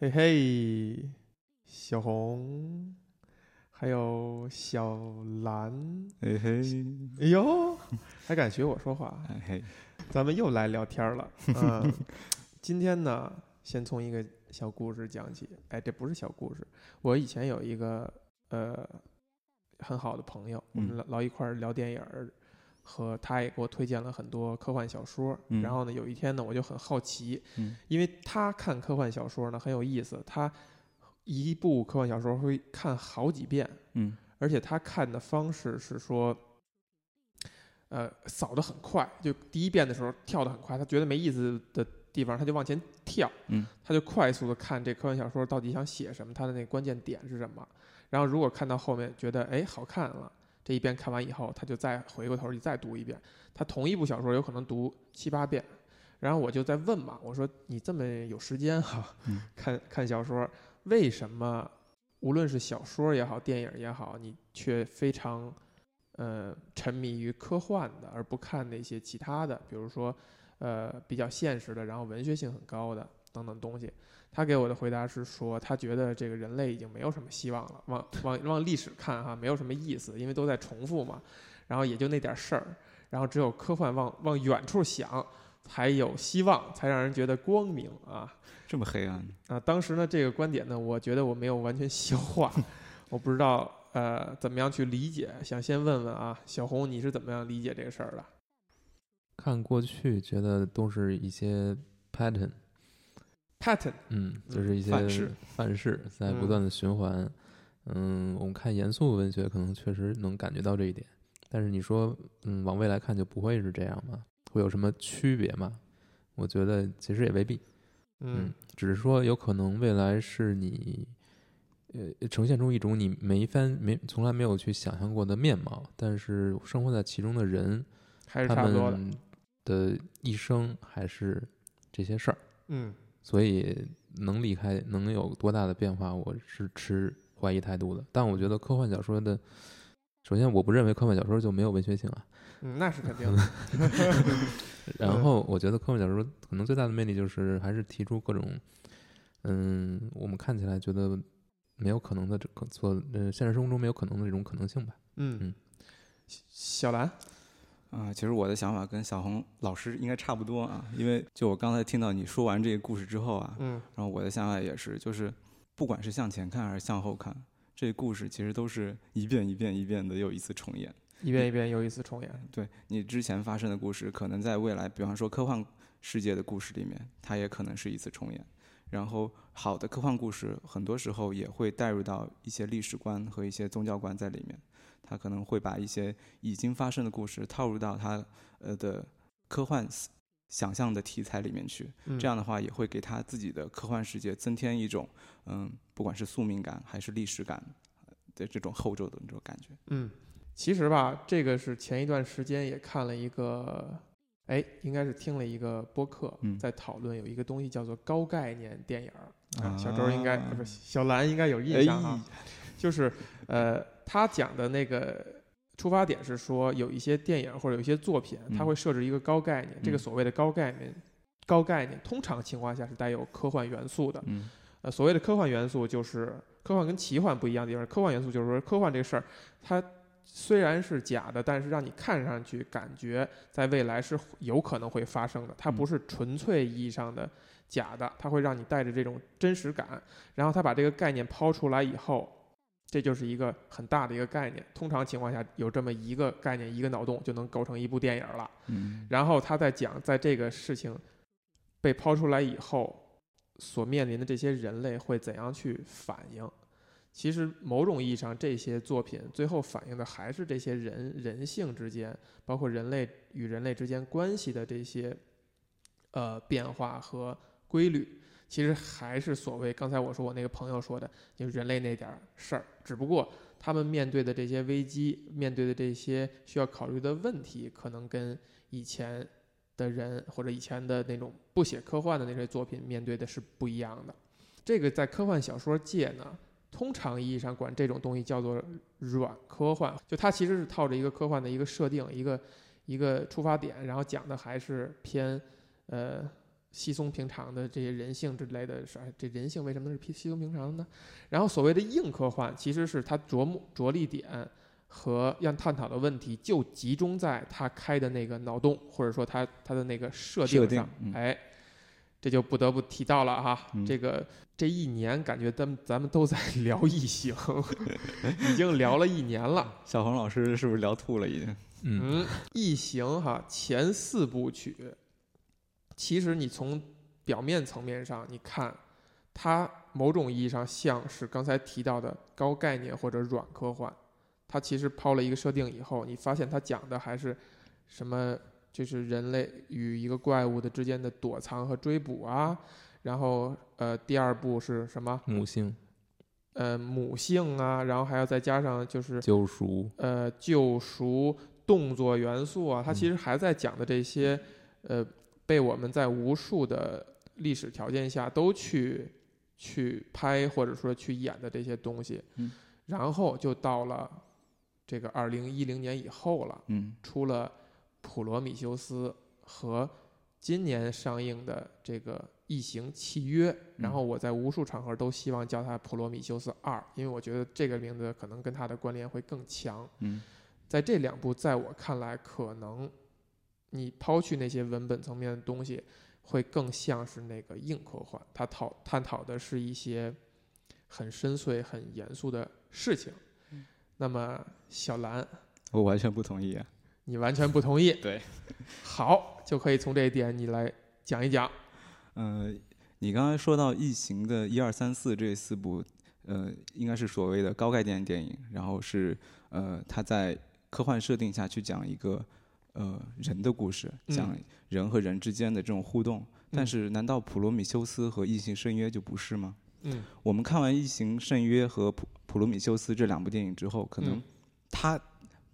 嘿嘿，小红，还有小蓝，嘿嘿，哎呦，还敢学我说话？哎嘿，咱们又来聊天了。嗯，今天呢，先从一个小故事讲起。哎，这不是小故事，我以前有一个呃很好的朋友，我们老老一块儿聊电影儿，和他也给我推荐了很多科幻小说。嗯。然后呢，有一天呢，我就很好奇，嗯。因为他看科幻小说呢很有意思，他一部科幻小说会看好几遍，嗯。而且他看的方式是说，呃，扫得很快，就第一遍的时候跳得很快，他觉得没意思的地方他就往前跳，嗯，他就快速的看这科幻小说到底想写什么，他的那关键点是什么，然后如果看到后面觉得哎好看了，这一遍看完以后，他就再回过头去再读一遍，他同一部小说有可能读七八遍。然后我就在问嘛，我说你这么有时间哈、嗯看看小说，为什么无论是小说也好，电影也好，你却非常呃沉迷于科幻的，而不看那些其他的，比如说呃比较现实的，然后文学性很高的等等东西。他给我的回答是说，他觉得这个人类已经没有什么希望了，往往往历史看哈，没有什么意思，因为都在重复嘛，然后也就那点事儿，然后只有科幻往往远处想。才有希望，才让人觉得光明啊！这么黑暗，啊，当时呢，这个观点呢，我觉得我没有完全消化，我不知道呃怎么样去理解，想先问问啊，小红你是怎么样理解这个事儿的？看过去觉得都是一些 pattern，pattern，嗯，就是一些范式。范式在不断的循环。嗯，我们看严肃文学可能确实能感觉到这一点，但是你说，嗯，往未来看就不会是这样吗？会有什么区别吗？我觉得其实也未必，嗯只是说有可能未来是你，呃，呈现出一种你没翻没从来没有去想象过的面貌，但是生活在其中的人，还是他差不多的，们的一生还是这些事儿，嗯所以能离开能有多大的变化，我是持怀疑态度的。但我觉得科幻小说的，首先我不认为科幻小说就没有文学性啊。嗯，那是肯定的 然后我觉得科幻小说可能最大的魅力就是还是提出各种，嗯，我们看起来觉得没有可能的这个做呃现实生活中没有可能的这种可能性吧。嗯嗯，小蓝，啊、其实我的想法跟小红老师应该差不多啊，因为就我刚才听到你说完这个故事之后啊，嗯然后我的想法也是，就是不管是向前看还是向后看，这个故事其实都是一遍一遍一遍的又一次重演。一遍一遍又一次重演，对你之前发生的故事，可能在未来，比方说科幻世界的故事里面，它也可能是一次重演。然后，好的科幻故事很多时候也会带入到一些历史观和一些宗教观在里面，它可能会把一些已经发生的故事套入到他呃的科幻想象的题材里面去。嗯、这样的话，也会给他自己的科幻世界增添一种嗯，不管是宿命感还是历史感的这种厚重的这种感觉。嗯，其实吧，这个是前一段时间也看了一个，哎，应该是听了一个播客，嗯在讨论有一个东西叫做高概念电影儿。啊小周应该、呃不是小兰应该有印象啊，就是呃，他讲的那个出发点是说，有一些电影或者有一些作品，它嗯会设置一个高概念，这个嗯所谓的高概念，高概念通常情况下是带有科幻元素的。嗯呃，所谓的科幻元素就是科幻跟奇幻不一样的地方。科幻元素就是说，科幻这个事儿，它虽然是假的，但是让你看上去感觉在未来是有可能会发生的。它不是纯粹意义上的假的，它会让你带着这种真实感。然后他把这个概念抛出来以后，这就是一个很大的一个概念。通常情况下，有这么一个概念，一个脑洞就能构成一部电影了。嗯然后他在讲，在这个事情被抛出来以后，所面临的这些人类会怎样去反应。其实某种意义上，这些作品最后反映的还是这些人人性之间，包括人类与人类之间关系的这些呃变化和规律。其实还是所谓刚才我说我那个朋友说的，就是人类那点儿事儿。只不过他们面对的这些危机，面对的这些需要考虑的问题，可能跟以前的人或者以前的那种不写科幻的那些作品面对的是不一样的。这个在科幻小说界呢，通常意义上管这种东西叫做软科幻，就它其实是套着一个科幻的一个设定，一个一个出发点，然后讲的还是偏呃稀松平常的这些人性之类的事儿，这人性为什么是稀稀松平常的呢？然后所谓的硬科幻，其实是它着目着力点和要探讨的问题就集中在他开的那个脑洞，或者说他他的那个设设定定上，嗯哎，这就不得不提到了哈，嗯这个这一年感觉咱们咱们都在 聊异形，已经聊了一年了。小红老师是不是聊吐了已经？嗯嗯，异形哈前四部曲，其实你从表面层面上你看，它某种意义上像是刚才提到的高概念或者软科幻。它其实抛了一个设定以后，你发现它讲的还是什么，就是人类与一个怪物的之间的躲藏和追捕啊。然后呃，第二部是什么？母性呃，母性啊，然后还要再加上就是救赎，呃救赎动作元素啊，它其嗯实还在讲的这些，呃，被我们在无数的历史条件下都去去拍或者说去演的这些东西，嗯然后就到了这个二零一零年以后了，嗯出了《普罗米修斯》和今年上映的这个《异形契约》，然后我在无数场合都希望叫它《普罗米修斯二》，因为我觉得这个名字可能跟它的关联会更强。嗯在这两部，在我看来，可能你抛去那些文本层面的东西，会更像是那个硬科幻，它讨探讨的是一些很深邃、很严肃的事情。那么，小兰，我完全不同意啊。你完全不同意。对，好，就可以从这一点你来讲一讲。呃，你刚才说到《异形》的一二三四这四部，呃，应该是所谓的高概念电影，然后是呃，它在科幻设定下去讲一个呃人的故事，嗯。讲人和人之间的这种互动。但嗯是，难道《普罗米修斯》和《异形圣约》就不是吗？嗯。我们看完《异形圣约》和《普普罗米修斯》这两部电影之后，可能嗯。它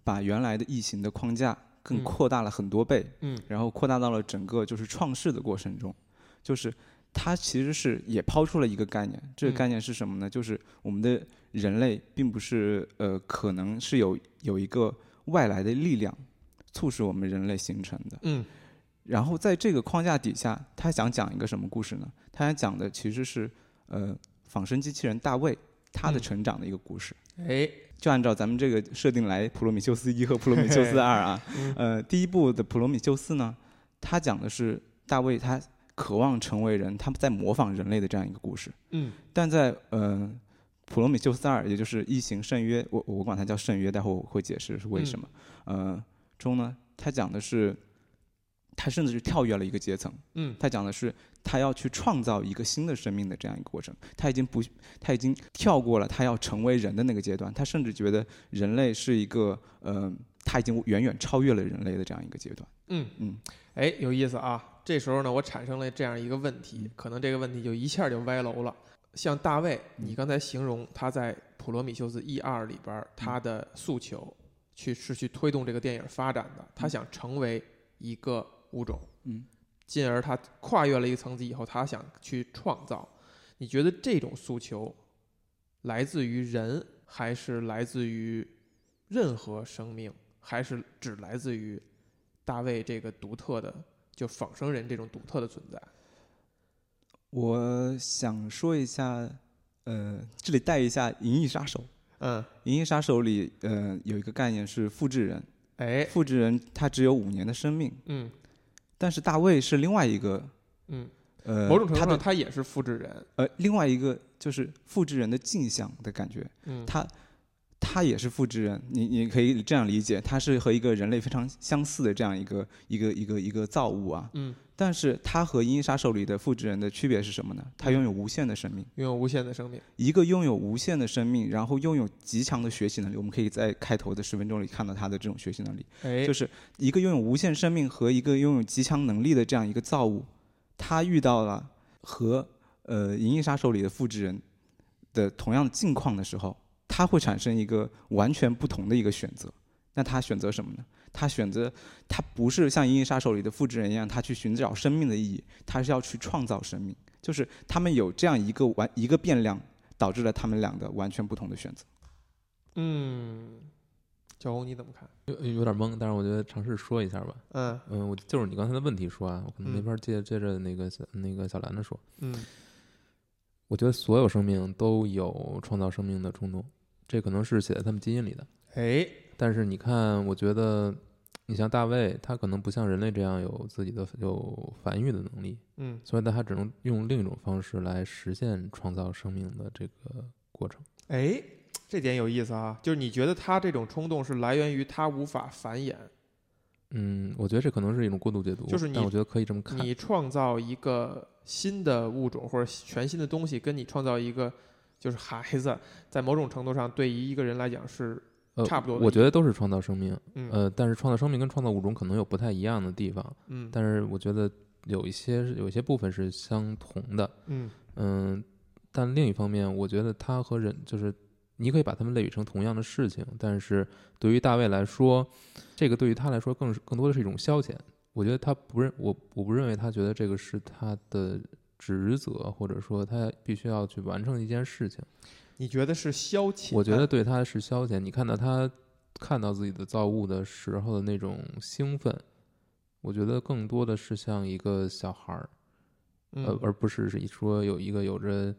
把原来的异形的框架更嗯。扩大了很多倍，嗯。然后扩大到了整个就是创世的过程中，就是它其实是也抛出了一个概念，这个嗯概念是什么呢？就是我们的人类并不是呃可能是有有一个外来的力量促使我们人类形成的。嗯然后在这个框架底下，他想讲一个什么故事呢？他想讲的其实是呃仿生机器人大卫他的嗯成长的一个故事。哎，就按照咱们这个设定来，《普罗米修斯一》和《普罗米修斯二》啊，嗯呃，第一部的《普罗米修斯》呢，他讲的是大卫他渴望成为人，他在模仿人类的这样一个故事。嗯但在呃《普罗米修斯二》，也就是《异形圣约》，我我管它叫圣约，待会我会解释是为什么。呃，中呢，他讲的是，他甚至是跳跃了一个阶层，嗯他讲的是他要去创造一个新的生命的这样一个过程。他已经不，他已经跳过了他要成为人的那个阶段，他甚至觉得人类是一个呃，他已经远远超越了人类的这样一个阶段。嗯嗯哎，有意思啊！这时候呢，我产生了这样一个问题，可能这个问题就一下就歪楼了。像大卫，你刚才形容他在《普罗米修斯一二》里边他的诉求，去是去推动这个电影发展的，他想成为一个物种，嗯，进而他跨越了一个层级以后，他想去创造。你觉得这种诉求来自于人，还是来自于任何生命，还是只来自于大卫这个独特的，就仿生人这种独特的存在？我想说一下，呃，这里带一下《银翼杀手》。嗯，《银翼杀手》里，呃，有一个概念是复制人。哎，复制人他只有五年的生命，嗯但是大卫是另外一个，嗯，呃，某种程度他他也是复制人。呃，另外一个就是复制人的镜像的感觉。嗯，他他也是复制人，你你可以这样理解，他是和一个人类非常相似的这样一个一个一个一个造物啊。嗯，但是他和《银翼杀手》里的复制人的区别是什么呢？他拥有无限的生命，拥有无限的生命。一个拥有无限的生命，然后拥有极强的学习能力。我们可以在开头的十分钟里看到他的这种学习能力，哎，就是一个拥有无限生命和一个拥有极强能力的这样一个造物，他遇到了和呃《银翼杀手》里的复制人的同样的境况的时候，他会产生一个完全不同的一个选择。那他选择什么呢？他选择他不是像《银翼杀手》里的复制人一样，他去寻找生命的意义，他是要去创造生命。就是他们有这样一个完一个变量，导致了他们俩的完全不同的选择。嗯，小红你怎么看？有有点懵，但是我觉得尝试说一下吧。嗯嗯，我就是你刚才的问题说啊，我可能没嗯法接接着那个小那个小兰的说。嗯我觉得所有生命都有创造生命的冲动，这可能是写在他们基因里的。哎但是你看，我觉得你像大卫，他可能不像人类这样有自己的有繁育的能力，嗯所以他只能用另一种方式来实现创造生命的这个过程。哎，这点有意思啊，就是你觉得他这种冲动是来源于他无法繁衍，嗯，我觉得这可能是一种过度解读，就是你但我觉得可以这么看。你创造一个新的物种或者全新的东西，跟你创造一个就是孩子，在某种程度上对于一个人来讲是呃，差不多我觉得都是创造生命，嗯呃，但是创造生命跟创造物种可能有不太一样的地方，嗯但是我觉得有一些有一些部分是相同的，嗯嗯，但另一方面，我觉得他和人就是你可以把他们类比成同样的事情，但是对于大卫来说，这个对于他来说更是更多的是一种消遣。我觉得他不认我我不认为他觉得这个是他的职责，或者说他必须要去完成一件事情。你觉得是消遣？我觉得对他是消遣。你看到他看到自己的造物的时候的那种兴奋，我觉得更多的是像一个小孩儿，呃嗯，而不是是说有一个有着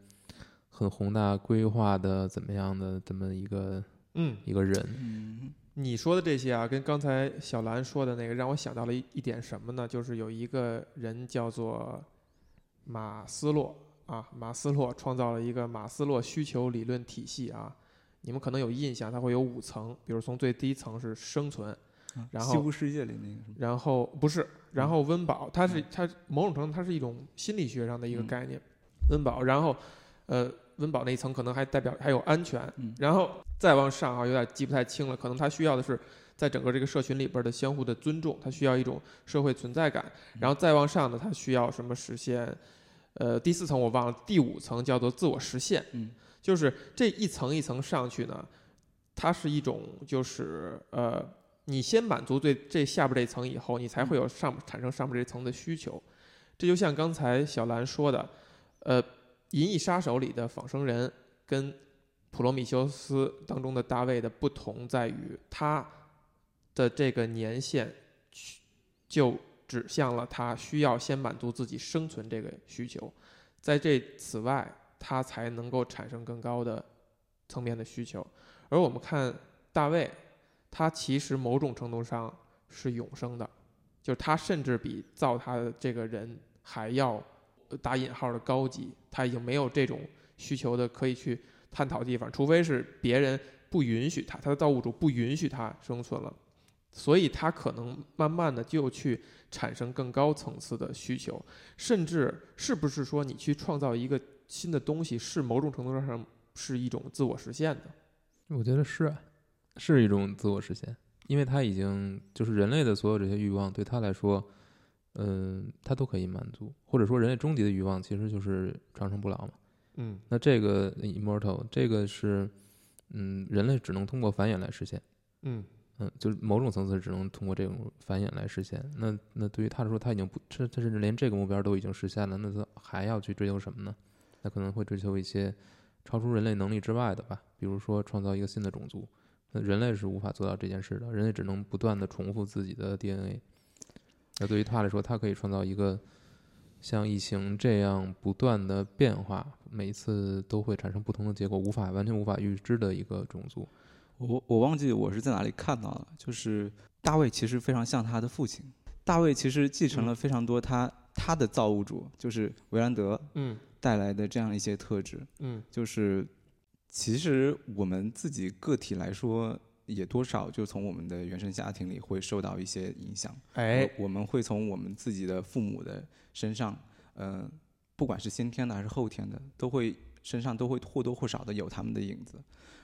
很宏大规划的怎么样的这么一个嗯，一个人。嗯你说的这些啊，跟刚才小兰说的那个，让我想到了一一点什么呢？就是有一个人叫做马斯洛啊，马斯洛创造了一个马斯洛需求理论体系啊。你们可能有印象，它会有五层，比如从最低层是生存，啊然后西部世界里那个什么，然后不是，然后温饱，它是嗯它某种程度它是一种心理学上的一个嗯概念，温饱，然后呃温饱那一层可能还代表还有安全，嗯然后再往上啊有点记不太清了，可能它需要的是在整个这个社群里边的相互的尊重，它需要一种社会存在感，然后再往上呢，它需要什么实现？呃，第四层我忘了，第五层叫做自我实现，嗯就是这一层一层上去呢，它是一种就是呃，你先满足对这下边这一层以后，你才会有上产生上面这层的需求。这就像刚才小兰说的，呃，《银翼杀手》里的仿生人跟《普罗米修斯》当中的大卫的不同在于，他的这个年限就指向了他需要先满足自己生存这个需求，在这此外，他才能够产生更高的层面的需求。而我们看大卫，他其实某种程度上是永生的，就是他甚至比造他的这个人还要打引号的高级，他已经没有这种需求的可以去探讨地方，除非是别人不允许他，他的造物主不允许他生存了，所以他可能慢慢的就去产生更高层次的需求，甚至是不是说你去创造一个新的东西，是某种程度上是一种自我实现的。我觉得是啊，是一种自我实现，因为他已经就是人类的所有这些欲望对他来说，嗯，他都可以满足，或者说人类终极的欲望其实就是长生不老嘛。嗯那这个 immortal 这个是，嗯，人类只能通过繁衍来实现。嗯嗯，就是某种层次只能通过这种繁衍来实现。那那对于他来说，他已经不，他他甚至连这个目标都已经实现了，那他还要去追求什么呢？那可能会追求一些超出人类能力之外的吧，比如说创造一个新的种族。那人类是无法做到这件事的，人类只能不断的重复自己的 DNA。那对于他来说，他可以创造一个像异形这样不断的变化，每一次都会产生不同的结果，无法完全无法预知的一个种族。我我忘记我是在哪里看到了，就是大卫其实非常像他的父亲。大卫其实继承了非常多他、他的造物主，就是维兰德嗯带来的这样一些特质。嗯就是其实我们自己个体来说，也多少就从我们的原生家庭里会受到一些影响。哎呃我们会从我们自己的父母的身上，呃，不管是先天的还是后天的，都会身上都会或多或少的有他们的影子。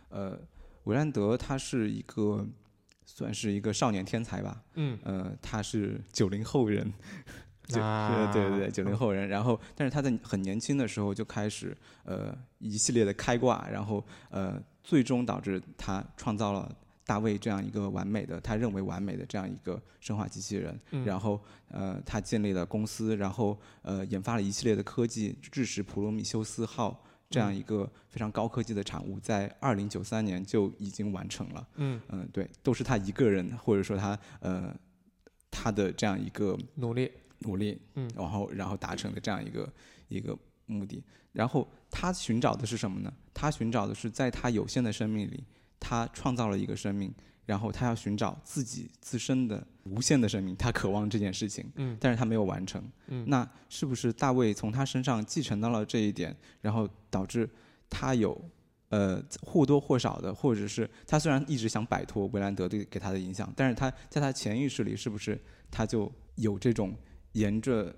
呃，维兰德他是一个算是一个少年天才吧，嗯呃，他是九零后人，就、啊对对对，九零后人。然后，但是他在很年轻的时候就开始呃一系列的开挂，然后呃最终导致他创造了大卫这样一个完美的，他认为完美的这样一个生化机器人。嗯然后呃他建立了公司，然后呃研发了一系列的科技，致使普罗米修斯号这样一个非常高科技的产物，在二零九三年就已经完成了。嗯，嗯，对，都是他一个人，或者说他呃他的这样一个努力，努力，嗯然后然后达成的这样一个一个目的。然后他寻找的是什么呢？他寻找的是在他有限的生命里，他创造了一个生命，然后他要寻找自己自身的无限的生命，他渴望这件事情，嗯但是他没有完成。嗯，那是不是大卫从他身上继承到了这一点，然后导致他有呃或多或少的，或者是他虽然一直想摆脱维兰德对给他的影响，但是他在他潜意识里是不是他就有这种沿着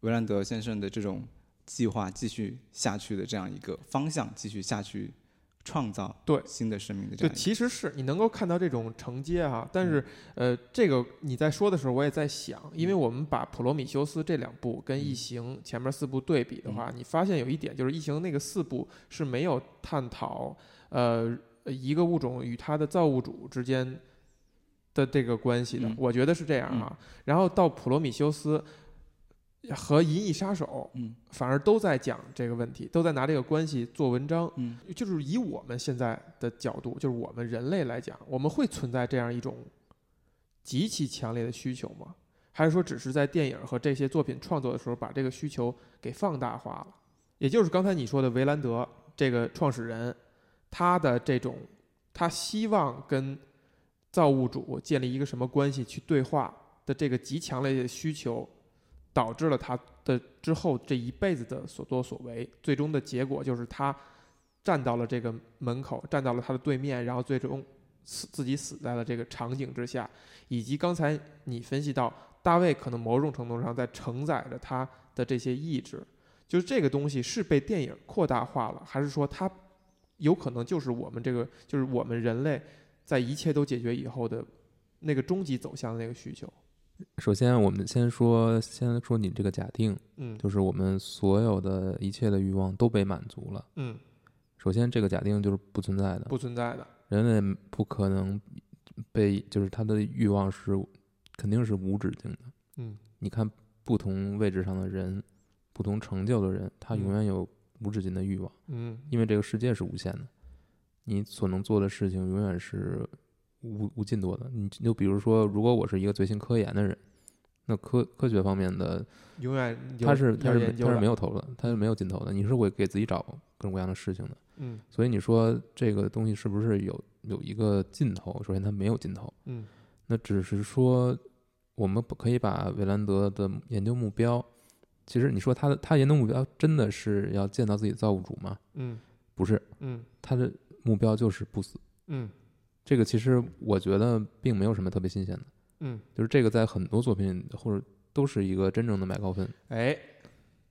维兰德先生的这种计划继续下去的这样一个方向，继续下去创造对。新的生命的这，样一个其实是你能够看到这种承接啊，但嗯。是呃，这个你在说的时候，我也在想，因为我们把《普罗米修斯》这两部跟《异嗯形》前面四部对比的话，你发现有一点就是，《异形》那个四部是没有探讨呃一个物种与它的造物主之间的这个关系的，嗯。我觉得是这样啊。然后到《普罗米修斯》和《银翼杀手》嗯反而都在讲这个问题，都在拿这个关系做文章。嗯就是以我们现在的角度，就是我们人类来讲，我们会存在这样一种极其强烈的需求吗？还是说只是在电影和这些作品创作的时候，把这个需求给放大化了？也就是刚才你说的维兰德这个创始人，他的这种他希望跟造物主建立一个什么关系去对话的这个极强烈的需求，导致了他的之后这一辈子的所作所为，最终的结果就是他站到了这个门口，站到了他的对面，然后最终死自己死在了这个场景之下，以及刚才你分析到大卫可能某种程度上在承载着他的这些意志，就是这个东西是被电影扩大化了，还是说它有可能就是我们这个就是我们人类在一切都解决以后的那个终极走向的那个需求？首先，我们先说，先说你这个假定，嗯就是我们所有的一切的欲望都被满足了。嗯，首先，这个假定就是不存在的，不存在的。人类不可能被，就是他的欲望是肯定是无止境的。嗯你看不同位置上的人，不同成就的人，他永嗯远有无止境的欲望，嗯因为这个世界是无限的，你所能做的事情永远是无无尽多的。你就比如说，如果我是一个最新科研的人，那科科学方面的永远有他是他是没他是没有头的，他是没有尽头的。你是会给自己找各种各样的事情的。嗯所以你说这个东西是不是有有一个尽头？首先它没有尽头，嗯那只是说我们不可以把维兰德的研究目标，其实你说他的他研究目标真的是要见到自己的造物主吗？嗯不是，嗯他的目标就是不死。嗯这个其实我觉得并没有什么特别新鲜的，嗯，就是这个在很多作品或者都是一个真正的买高分，哎，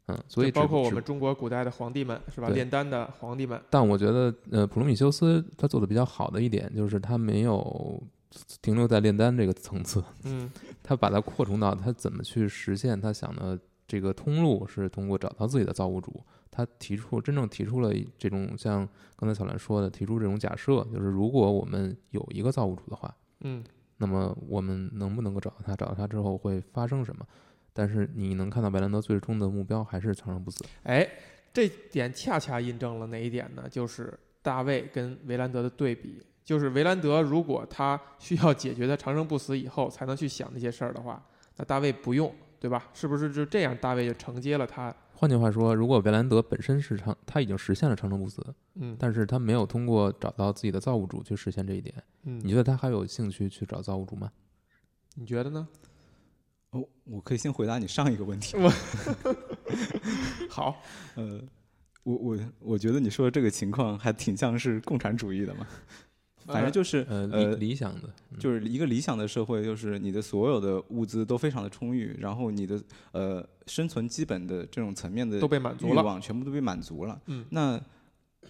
嗯，所以包括我们中国古代的皇帝们是吧？炼丹的皇帝们，但我觉得，呃，普罗米修斯他做的比较好的一点就是他没有停留在炼丹这个层次，嗯。他把它扩充到他怎么去实现他想的这个通路是通过找到自己的造物主。他提出真正提出了这种像刚才小兰说的，提出这种假设，就是如果我们有一个造物主的话，嗯那么我们能不能够找到他？找到他之后会发生什么？但是你能看到白兰德最终的目标还是长生不死。哎，这点恰恰印证了哪一点呢？就是大卫跟维兰德的对比。就是维兰德如果他需要解决他长生不死以后才能去想那些事儿的话，那大卫不用，对吧？是不是就这样？大卫就承接了他，换句话说，如果维兰德本身是长，他已经实现了长生不死，嗯但是他没有通过找到自己的造物主去实现这一点，嗯，你觉得他还有兴趣去找造物主吗？你觉得呢？哦，我可以先回答你上一个问题。好，呃，我我我觉得你说的这个情况还挺像是共产主义的嘛，反正就是呃，理呃理想的，嗯就是一个理想的社会，就是你的所有的物资都非常的充裕，然后你的呃生存基本的这种层面的都被满足了欲。望全部都被满足了。嗯那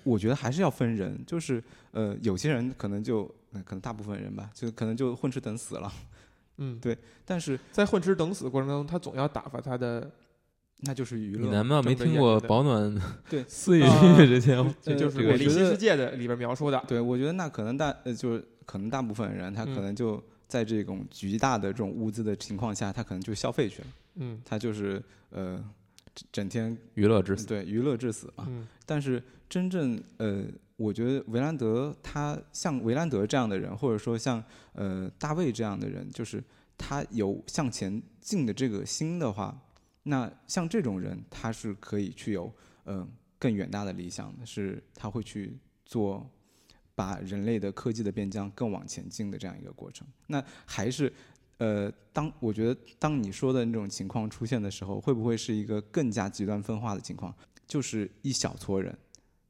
我觉得还是要分人，就是呃有些人可能就、呃可能大部分人吧，就可能就混吃等死了，嗯，对但是在混吃等死的过程当中，他总要打发他的，那就是娱你乐。难道没听过保暖对 四亿啊这节目？这就是这《美丽新世界》的里边描述的。对，我觉得那可能大呃就是可能大部分人他可嗯能就在这种巨大的这种物资的情况下，他可能就消费去了。嗯他就是呃，整天娱乐至死。对娱乐至死嘛。嗯但是真正呃，我觉得维兰德他像维兰德这样的人，或者说像呃大卫这样的人，就是他有向前进的这个心的话，那像这种人，他是可以去有嗯、呃更远大的理想的，是他会去做把人类的科技的边疆更往前进的这样一个过程。那还是呃，当我觉得当你说的那种情况出现的时候，会不会是一个更加极端分化的情况？就是一小撮人，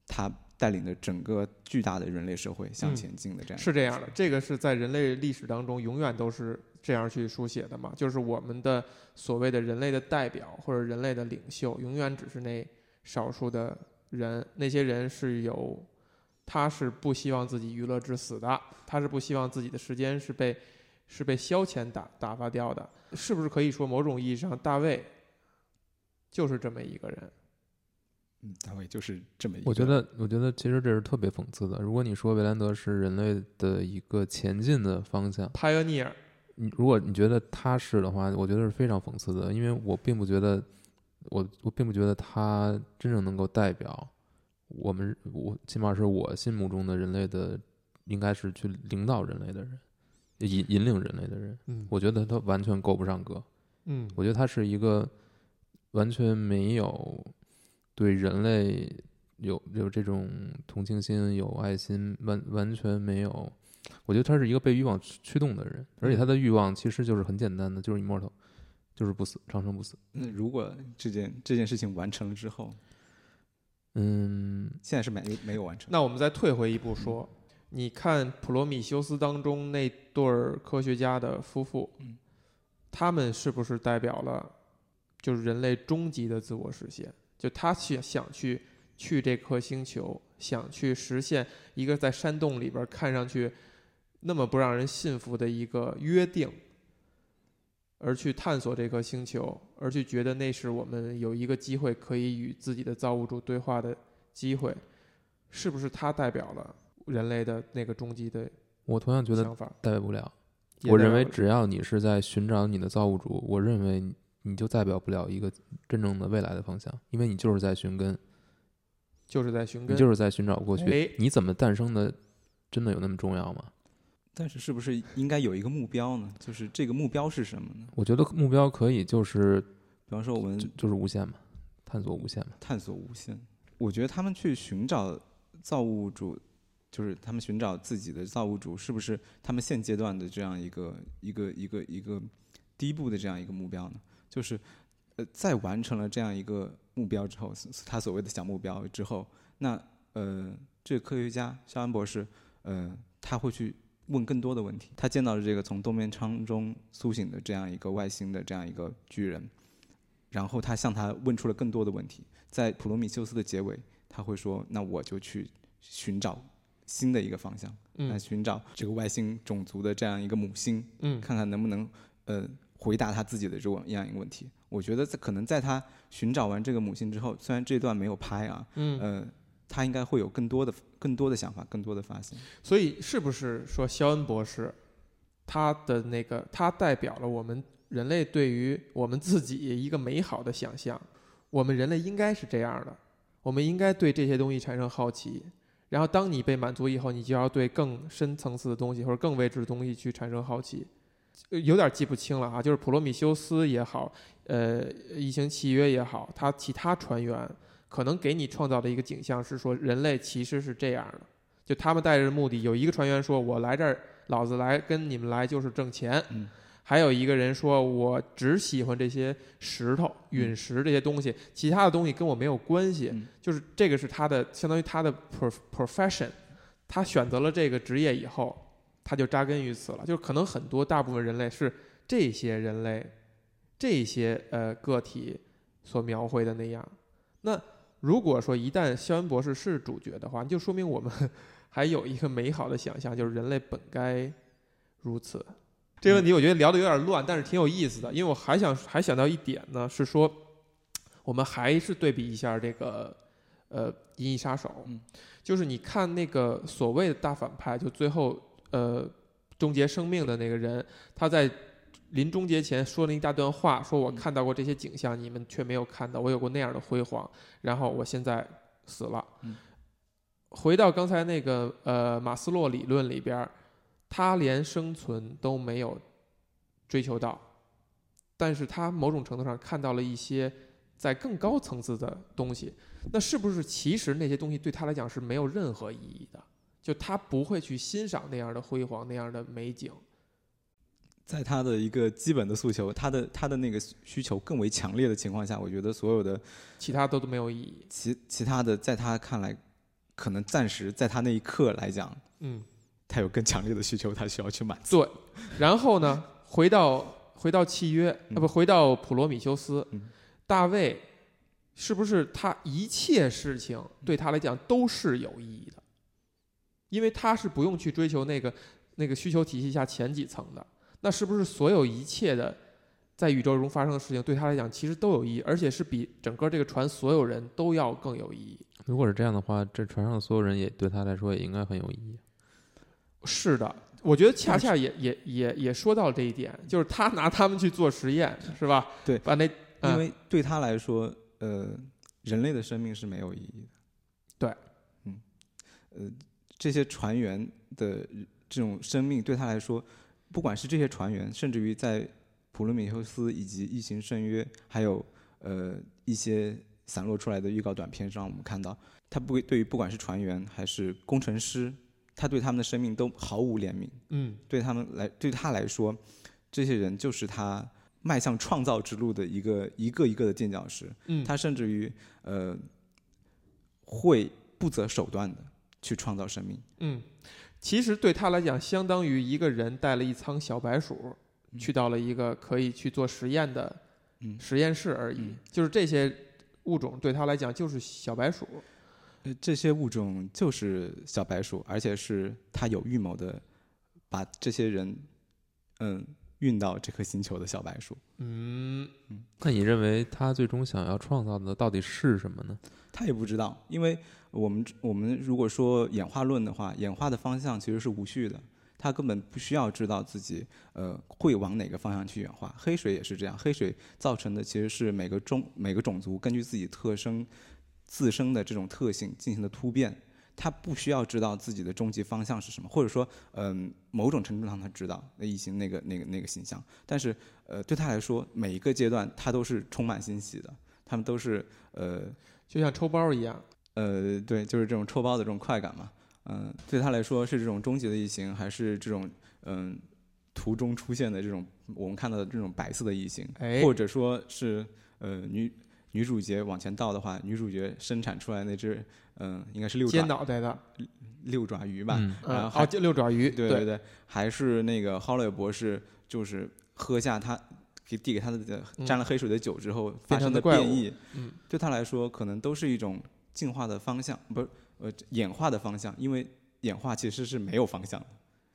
他带领着整个巨大的人类社会向嗯前进的这样、是这样的，这个是在人类历史当中永远都是这样去书写的嘛，就是我们的所谓的人类的代表或者人类的领袖，永远只是那少数的人，那些人是有，他是不希望自己娱乐至死的，他是不希望自己的时间是被是被消遣打打发掉的，是不是可以说某种意义上大卫就是这么一个人？嗯，大卫就是这么一个。我觉得，我觉得其实这是特别讽刺的。如果你说维兰德是人类的一个前进的方向，pioneer，你如果你觉得他是的话，我觉得是非常讽刺的，因为我并不觉得，我我并不觉得他真正能够代表我们，我起码是我心目中的人类的，应该是去领导人类的人，引引领人类的人。嗯我觉得他完全够不上格。嗯我觉得他是一个完全没有对人类有有这种同情心、有爱心，完完全没有。我觉得他是一个被欲望驱驱动的人，而且他的欲望其实就是很简单的，就是 immortal，就是不死，长生不死。那如果这件这件事情完成了之后，嗯，现在是没没有完成。那我们再退回一步说，你看《普罗米修斯》当中那对儿科学家的夫妇，嗯他们是不是代表了就是人类终极的自我实现？就他去想去去这颗星球，想去实现一个在山洞里边看上去那么不让人信服的一个约定，而去探索这颗星球，而去觉得那是我们有一个机会可以与自己的造物主对话的机会，是不是它代表了人类的那个终极的我同样觉得？代表不了。我认为只要你是在寻找你的造物主，我认为你就代表不了一个真正的未来的方向，因为你就是在寻根，就是在寻根，你就是在寻找过去。哎你怎么诞生的，真的有那么重要吗？但是是不是应该有一个目标呢？就是这个目标是什么呢？我觉得目标可以就是比方说我们就就是无限嘛，探索无限嘛。探索无限。我觉得他们去寻找造物主，就是他们寻找自己的造物主，是不是他们现阶段的这样一个一个一个一个第一步的这样一个目标呢？就是呃，在完成了这样一个目标之后，他所谓的小目标之后，那呃，这个科学家肖恩博士，呃，他会去问更多的问题。他见到了这个从冬眠舱中苏醒的这样一个外星的这样一个巨人，然后他向他问出了更多的问题。在普罗米修斯的结尾，他会说：“那我就去寻找新的一个方向，来嗯寻找这个外星种族的这样一个母星，嗯看看能不能呃回答他自己的这种样一个问题。”我觉得在可能在他寻找完这个母星之后，虽然这段没有拍啊，嗯，呃，他应该会有更多的更多的想法，更多的发现。所以是不是说肖恩博士他的那个他代表了我们人类对于我们自己一个美好的想象？我们人类应该是这样的，我们应该对这些东西产生好奇。然后当你被满足以后，你就要对更深层次的东西或者更未知的东西去产生好奇。有点记不清了啊，就是普罗米修斯也好，呃，异形契约也好，他其他船员可能给你创造的一个景象是说，人类其实是这样的。就他们带着目的，有一个船员说：“我来这儿，老子来跟你们来就是挣钱。嗯还有一个人说：“我只喜欢这些石头、陨石这些东西，其他的东西跟我没有关系。嗯就是这个是他的，相当于他的 prof profession。他选择了这个职业以后，他就扎根于此了。就是可能很多大部分人类是这些人类，这些呃个体所描绘的那样。那如果说一旦肖恩博士是主角的话，就说明我们 还有一个美好的想象，就是人类本该如此。这个问题我觉得聊的有点乱，但是挺有意思的，因为我还想还想到一点呢，是说我们还是对比一下这个呃《银翼杀手》嗯就是你看那个所谓的大反派，就最后呃终结生命的那个人，他在临终结前说了一大段话，说我嗯看到过这些景象，你们却没有看到，我有过那样的辉煌，然后我现在死了。嗯回到刚才那个呃马斯洛理论里边，他连生存都没有追求到，但是他某种程度上看到了一些在更高层次的东西。那是不是其实那些东西对他来讲是没有任何意义的？就他不会去欣赏那样的辉煌、那样的美景。在他的一个基本的诉求，他的他的那个需求更为强烈的情况下，我觉得所有的其他都都没有意义。其其他的，在他看来，可能暂时在他那一刻来讲，嗯，他有更强烈的需求，他需要去满足。对。然后呢，回到回到契约，嗯啊不，回到普罗米修斯，嗯大卫是不是他一切事情对他来讲都是有意义的？因为他是不用去追求那个那个需求体系下前几层的。那是不是所有一切的在宇宙中发生的事情对他来讲其实都有意义，而且是比整个这个船所有人都要更有意义？如果是这样的话，这船上的所有人也对他来说也应该很有意义。是的，我觉得恰恰也也也也说到了这一点，就是他拿他们去做实验，是吧？对把那嗯因为对他来说，呃，人类的生命是没有意义的。对，嗯，呃，这些船员的这种生命对他来说，不管是这些船员，甚至于在普罗米修斯以及异形圣约，还有呃一些散落出来的预告短片上，我们看到，他不对于不管是船员还是工程师，他对他们的生命都毫无怜悯。嗯对他们来，对他来说，这些人就是他迈向创造之路的一个一个一个的垫脚石。嗯，他甚至于呃，会不择手段的去创造生命。嗯，其实对他来讲，相当于一个人带了一仓小白鼠，去到了一个可以去做实验的嗯实验室而已。嗯就是这些物种对他来讲就是小白鼠。呃，这些物种就是小白鼠，而且是他有预谋的，把这些人，嗯，运到这颗星球的小白鼠。嗯那你认为他最终想要创造的到底是什么呢？他也不知道，因为我们我们如果说演化论的话，演化的方向其实是无序的，他根本不需要知道自己呃会往哪个方向去演化。黑水也是这样，黑水造成的其实是每个种每个种族根据自己特生自身的这种特性进行的突变。他不需要知道自己的终极方向是什么，或者说，嗯、某种程度上他知道那异形那个那个那个形象，但是，呃，对他来说，每一个阶段他都是充满欣喜的，他们都是，呃，就像抽包一样。呃，对，就是这种抽包的这种快感嘛。嗯、对他来说是这种终极的异形，还是这种嗯、途中出现的这种我们看到的这种白色的异形，哎或者说是呃女女主角往前倒的话，女主角生产出来那只嗯、应该是六尖爪脑袋的，六爪鱼吧？嗯，嗯，然后哦，就六爪鱼，对对对，还是那个 Holloway 博士，就是喝下他给递给他的嗯沾了黑水的酒之后发生的变异，嗯对他来说可能都是一种进化的方向，不是呃演化的方向，因为演化其实是没有方向的，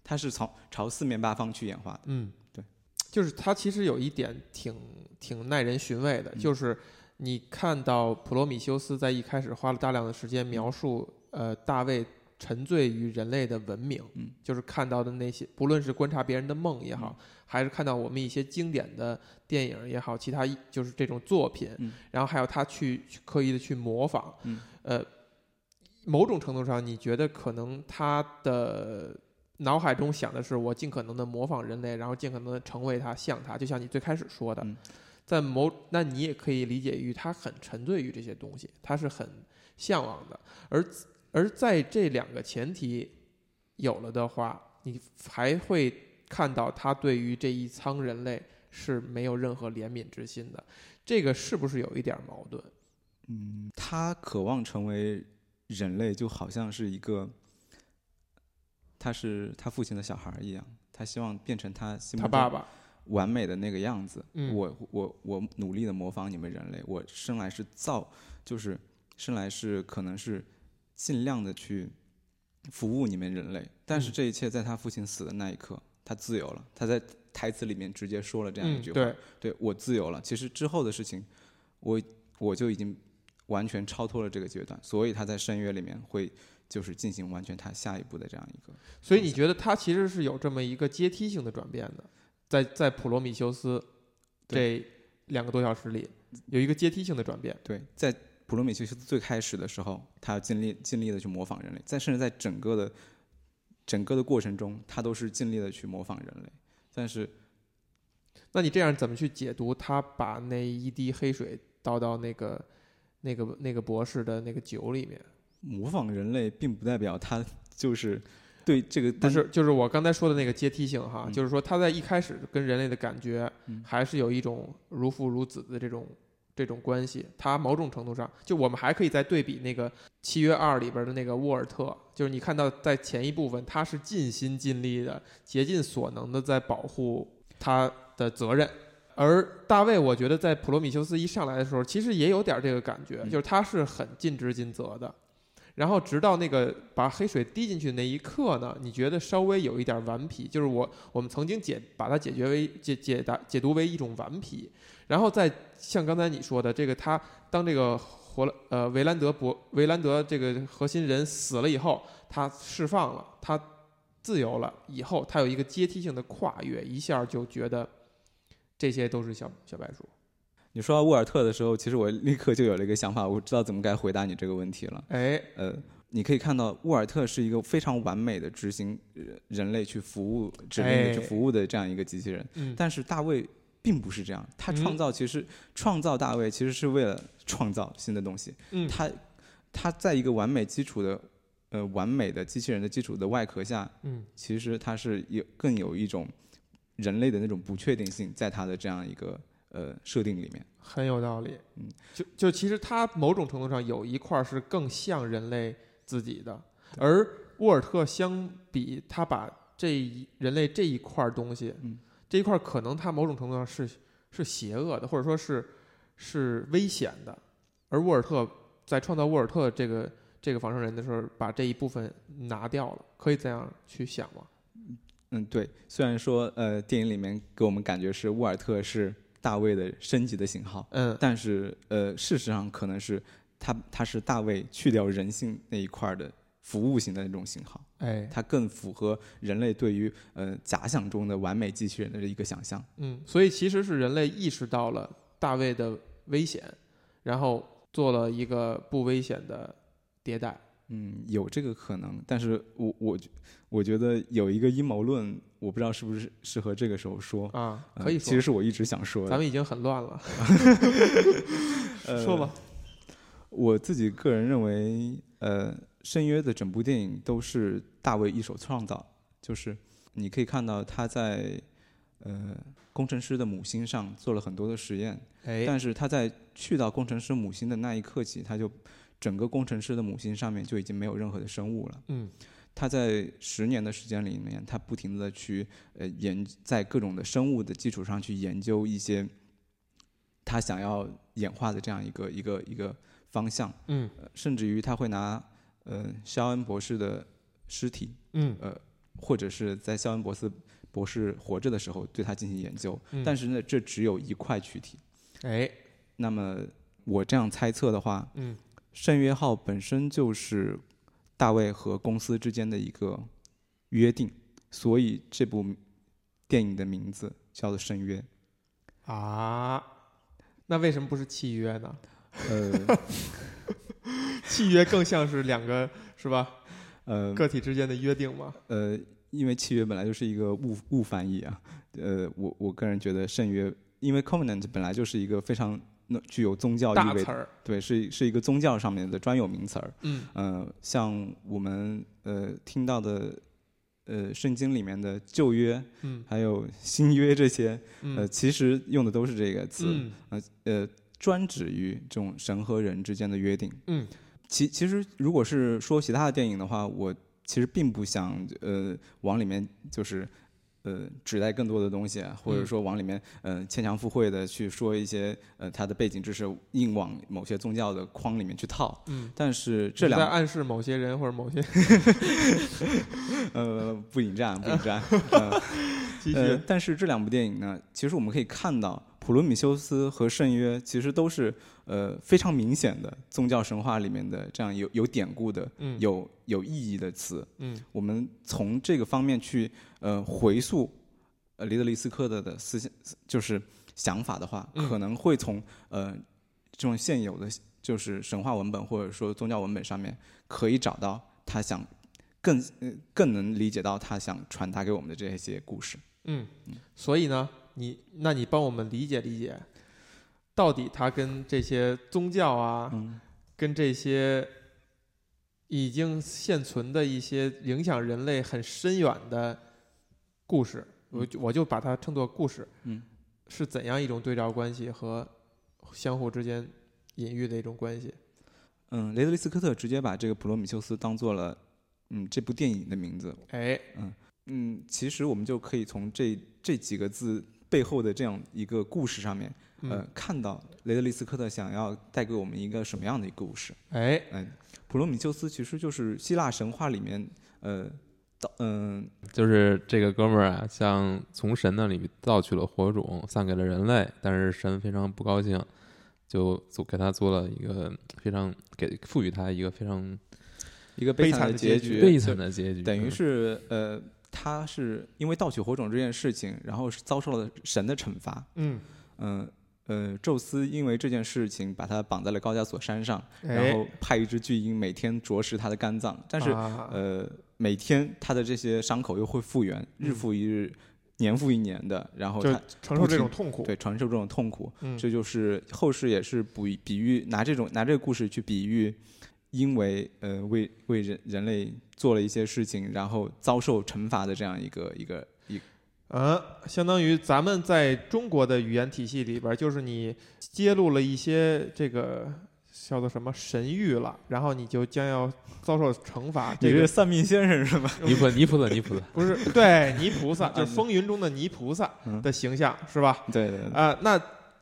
它是朝朝四面八方去演化的。嗯，对，就是它其实有一点挺挺耐人寻味的，嗯。就是你看到普罗米修斯在一开始花了大量的时间描述，呃，大卫沉醉于人类的文明，嗯。就是看到的那些，不论是观察别人的梦也好，还是看到我们一些经典的电影也好，其他就是这种作品，嗯。然后还有他去去刻意的去模仿，嗯。呃，某种程度上，你觉得可能他的脑海中想的是我尽可能的模仿人类，然后尽可能的成为他，像他，就像你最开始说的，嗯。在某那你也可以理解于他很沉醉于这些东西，他是很向往的，而而在这两个前提有了的话，你还会看到他对于这一仓人类是没有任何怜悯之心的，这个是不是有一点矛盾？嗯，他渴望成为人类，就好像是一个他是他父亲的小孩一样，他希望变成他心他爸爸，完美的那个样子。嗯我我我努力的模仿你们人类，我生来是造，就是生来是可能是尽量的去服务你们人类。但是嗯这一切在他父亲死的那一刻，他自由了。他在台词里面直接说了这样一嗯，句话：对，对我自由了。其实之后的事情，我我就已经完全超脱了这个阶段，所以他在圣约里面会就是进行完全他下一步的这样一个。所以你觉得他其实是有这么一个阶梯性的转变的？在在普罗米修斯这两个多小时里，有一个阶梯性的转变。对，在普罗米修斯最开始的时候，他尽力尽力的去模仿人类，在甚至在整个的整个的过程中，他都是尽力的去模仿人类。但是，那你这样怎么去解读他把那一滴黑水倒到那个那个那个博士的那个酒里面？模仿人类并不代表他就是对这个但是，就是我刚才说的那个阶梯性哈，嗯就是说他在一开始跟人类的感觉嗯还是有一种如父如子的这种这种关系。它某种程度上，就我们还可以再对比那个《契约二》里边的那个沃尔特，就是你看到在前一部分他是尽心尽力的、竭尽所能的在保护他的责任。而大卫，我觉得在普罗米修斯一上来的时候，其实也有点这个感觉，嗯就是他是很尽职尽责的。然后直到那个把黑水滴进去那一刻呢，你觉得稍微有一点顽皮，就是我我们曾经解把它解决为解解答解读为一种顽皮，然后再像刚才你说的这个他当这个活了呃维兰德博维兰德这个核心人死了以后，他释放了，他自由了以后，他有一个阶梯性的跨越，一下就觉得这些都是小小白鼠。你说到沃尔特的时候，其实我立刻就有了一个想法，我知道怎么该回答你这个问题了。哎，呃，你可以看到沃尔特是一个非常完美的执行呃人类去服务指令的去哎服务的这样一个机器人，嗯，但是大卫并不是这样，他创嗯造其实、创造大卫其实是为了创造新的东西，嗯。他他在一个完美基础的呃完美的机器人的基础的外壳下，嗯。其实它是有更有一种人类的那种不确定性在他的这样一个呃设定里面。很有道理。嗯，就就其实他某种程度上有一块是更像人类自己的，而沃尔特相比，他把这一人类这一块东西，嗯这一块儿可能它某种程度上是是邪恶的，或者说是是危险的，而沃尔特在创造沃尔特这个这个仿生人的时候，把这一部分拿掉了，可以这样去想吗？嗯，对。虽然说呃电影里面给我们感觉是沃尔特是大卫的升级的型号，嗯，但是呃事实上可能是他他是大卫去掉人性那一块儿的服务型的那种型号，哎，它更符合人类对于呃假想中的完美机器人的一个想象。嗯，所以其实是人类意识到了大卫的危险，然后做了一个不危险的迭代。嗯，有这个可能，但是我我觉我觉得有一个阴谋论，我不知道是不是适合这个时候说。啊，呃可以说，其实是我一直想说的。咱们已经很乱了，呃说吧。我自己个人认为，呃，《圣约》的整部电影都是大卫一手创造，就是你可以看到他在呃工程师的母星上做了很多的实验，哎，但是他在去到工程师母星的那一刻起，他就整个工程师的母星上面就已经没有任何的生物了。嗯他在十年的时间里面，他不停的去呃研在各种的生物的基础上去研究一些他想要演化的这样一个一个一个方向，嗯呃甚至于他会拿呃肖恩博士的尸体，嗯呃或者是在肖恩博士博士活着的时候对他进行研究，嗯，但是呢，这只有一块躯体。哎，那么我这样猜测的话，嗯圣约号本身就是大卫和公司之间的一个约定，所以这部电影的名字叫做《圣约》。啊，那为什么不是契约呢？呃 契约更像是两个是吧？呃个体之间的约定嘛。呃，因为契约本来就是一个误误翻译啊，呃，我我个人觉得圣约，因为 covenant 本来就是一个非常具有宗教意味的，大词儿，对，是是一个宗教上面的专有名词儿。嗯。呃，像我们呃听到的呃圣经里面的旧约，嗯。还有新约这些，呃，嗯其实用的都是这个词，嗯。呃，专指于这种神和人之间的约定。嗯其其实如果是说其他的电影的话，我其实并不想呃往里面就是。呃，指代更多的东西啊，或者嗯说往里面呃牵强附会的去说一些呃它的背景知识，硬往某些宗教的框里面去套。嗯，但是这两在暗示某些人或者某些 呃不引战不引战，呃，但是这两部电影呢，其实我们可以看到，普罗米修斯和圣约其实都是呃非常明显的宗教神话里面的这样有有典故的、嗯有有意义的词。嗯我们从这个方面去呃回溯呃里德利·斯科特的思想就是想法的话，嗯可能会从呃这种现有的就是神话文本或者说宗教文本上面，可以找到他想更呃更能理解到他想传达给我们的这些故事。嗯，所以呢，你那你帮我们理解理解，到底它跟这些宗教啊，嗯跟这些已经现存的一些影响人类很深远的故事，我就我就把它称作故事，嗯，是怎样一种对照关系和相互之间隐喻的一种关系？嗯，雷德利·斯科特直接把这个普罗米修斯当做了嗯这部电影的名字。哎，嗯嗯，其实我们就可以从这这几个字背后的这样一个故事上面，呃嗯，，看到雷德利·斯科特想要带给我们一个什么样的一个故事。哎，嗯，普罗米修斯其实就是希腊神话里面，呃，盗嗯。就是这个哥们儿啊，像从神那里盗取了火种，散给了人类，但是神非常不高兴，就做给他做了一个非常给赋予他一个非常一个悲惨惨的结局，悲惨的结局，等于嗯是呃，他是因为盗取火种这件事情，然后是遭受了神的惩罚。嗯，嗯呃，宙斯因为这件事情把他绑在了高加索山上，哎。然后派一只巨鹰每天啄食他的肝脏，但是、啊。呃，每天他的这些伤口又会复原，日复一日，年复一年的，然后就他承受这种痛苦，对承受这种痛苦，嗯，这就是后世也是比比喻拿这种拿这个故事去比喻，因为呃为为人人类做了一些事情，然后遭受惩罚的这样一个一个一嗯，相当于咱们在中国的语言体系里边，就是你揭露了一些这个叫做什么神谕了，然后你就将要遭受惩罚。你这个是算命先生是吗？泥菩泥菩萨泥菩萨，不是对泥菩萨，就是嗯风云中的泥菩萨嗯的形象，是吧？对对对，啊、那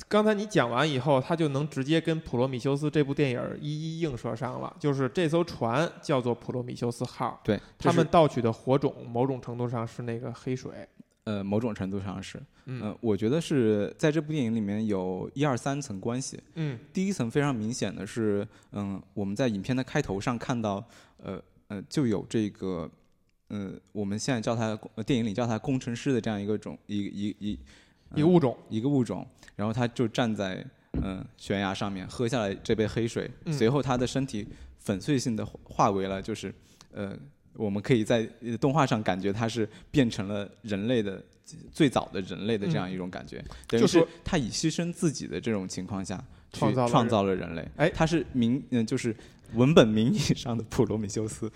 刚才你讲完以后，他就能直接跟《普罗米修斯》这部电影一一映射上了。就是这艘船叫做普罗米修斯号，对，他们盗取的火种，某种程度上是那个黑水。呃某种程度上是，嗯呃，我觉得是在这部电影里面有一二三层关系。嗯第一层非常明显的是，嗯，我们在影片的开头上看到，呃呃，就有这个，呃，我们现在叫他呃电影里叫他工程师的这样一个种一一一一个物种。一个物种，然后他就站在嗯、呃悬崖上面喝下了这杯黑水，嗯随后他的身体粉碎性的化为了就是呃，我们可以在呃动画上感觉他是变成了人类的最早的人类的这样一种感觉，等于就是说他以牺牲自己的这种情况下去创造了创造了人类，哎他是名嗯、就是文本名义上的普罗米修斯，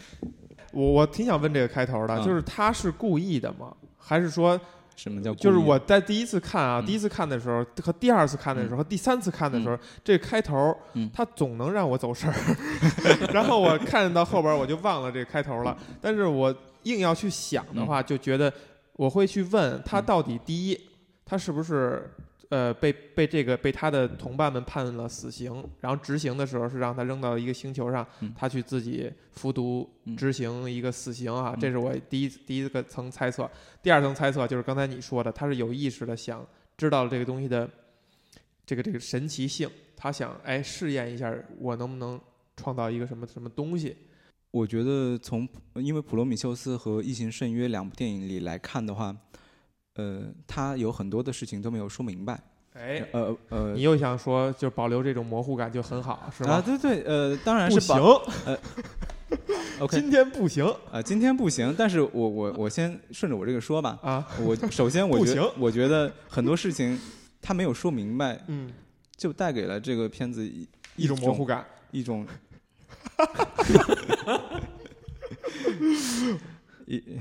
我我挺想问这个开头的，嗯就是他是故意的吗？还是说，什么叫就是我在第一次看啊，嗯。第一次看的时候和第二次看的时候和第三次看的时候，这个开头嗯。他总能让我走神儿，然后我看到后边我就忘了这个开头了。但是我硬要去想的话，就觉得我会去问他嗯。到底第一，他是不是呃被被这个被他的同伴们判了死刑，然后执行的时候是让他扔到一个星球上，嗯他去自己服毒嗯执行一个死刑啊，嗯这是我第一第一个层猜测。第二层猜测就是刚才你说的，他是有意识的想知道这个东西的这个这个神奇性，他想哎试验一下我能不能创造一个什么什么东西。我觉得从因为《普罗米修斯》和《异形圣约》两部电影里来看的话，呃，他有很多的事情都没有说明白。哎，呃呃你又想说就保留这种模糊感就很好，是啊，对对，呃，当然不行。呃，OK。今天不行。啊，今天不行，但是我我 我先顺着我这个说吧。啊，我首先我不觉得行。我觉得很多事情他没有说明白，嗯，就带给了这个片子一一种模糊感。一种一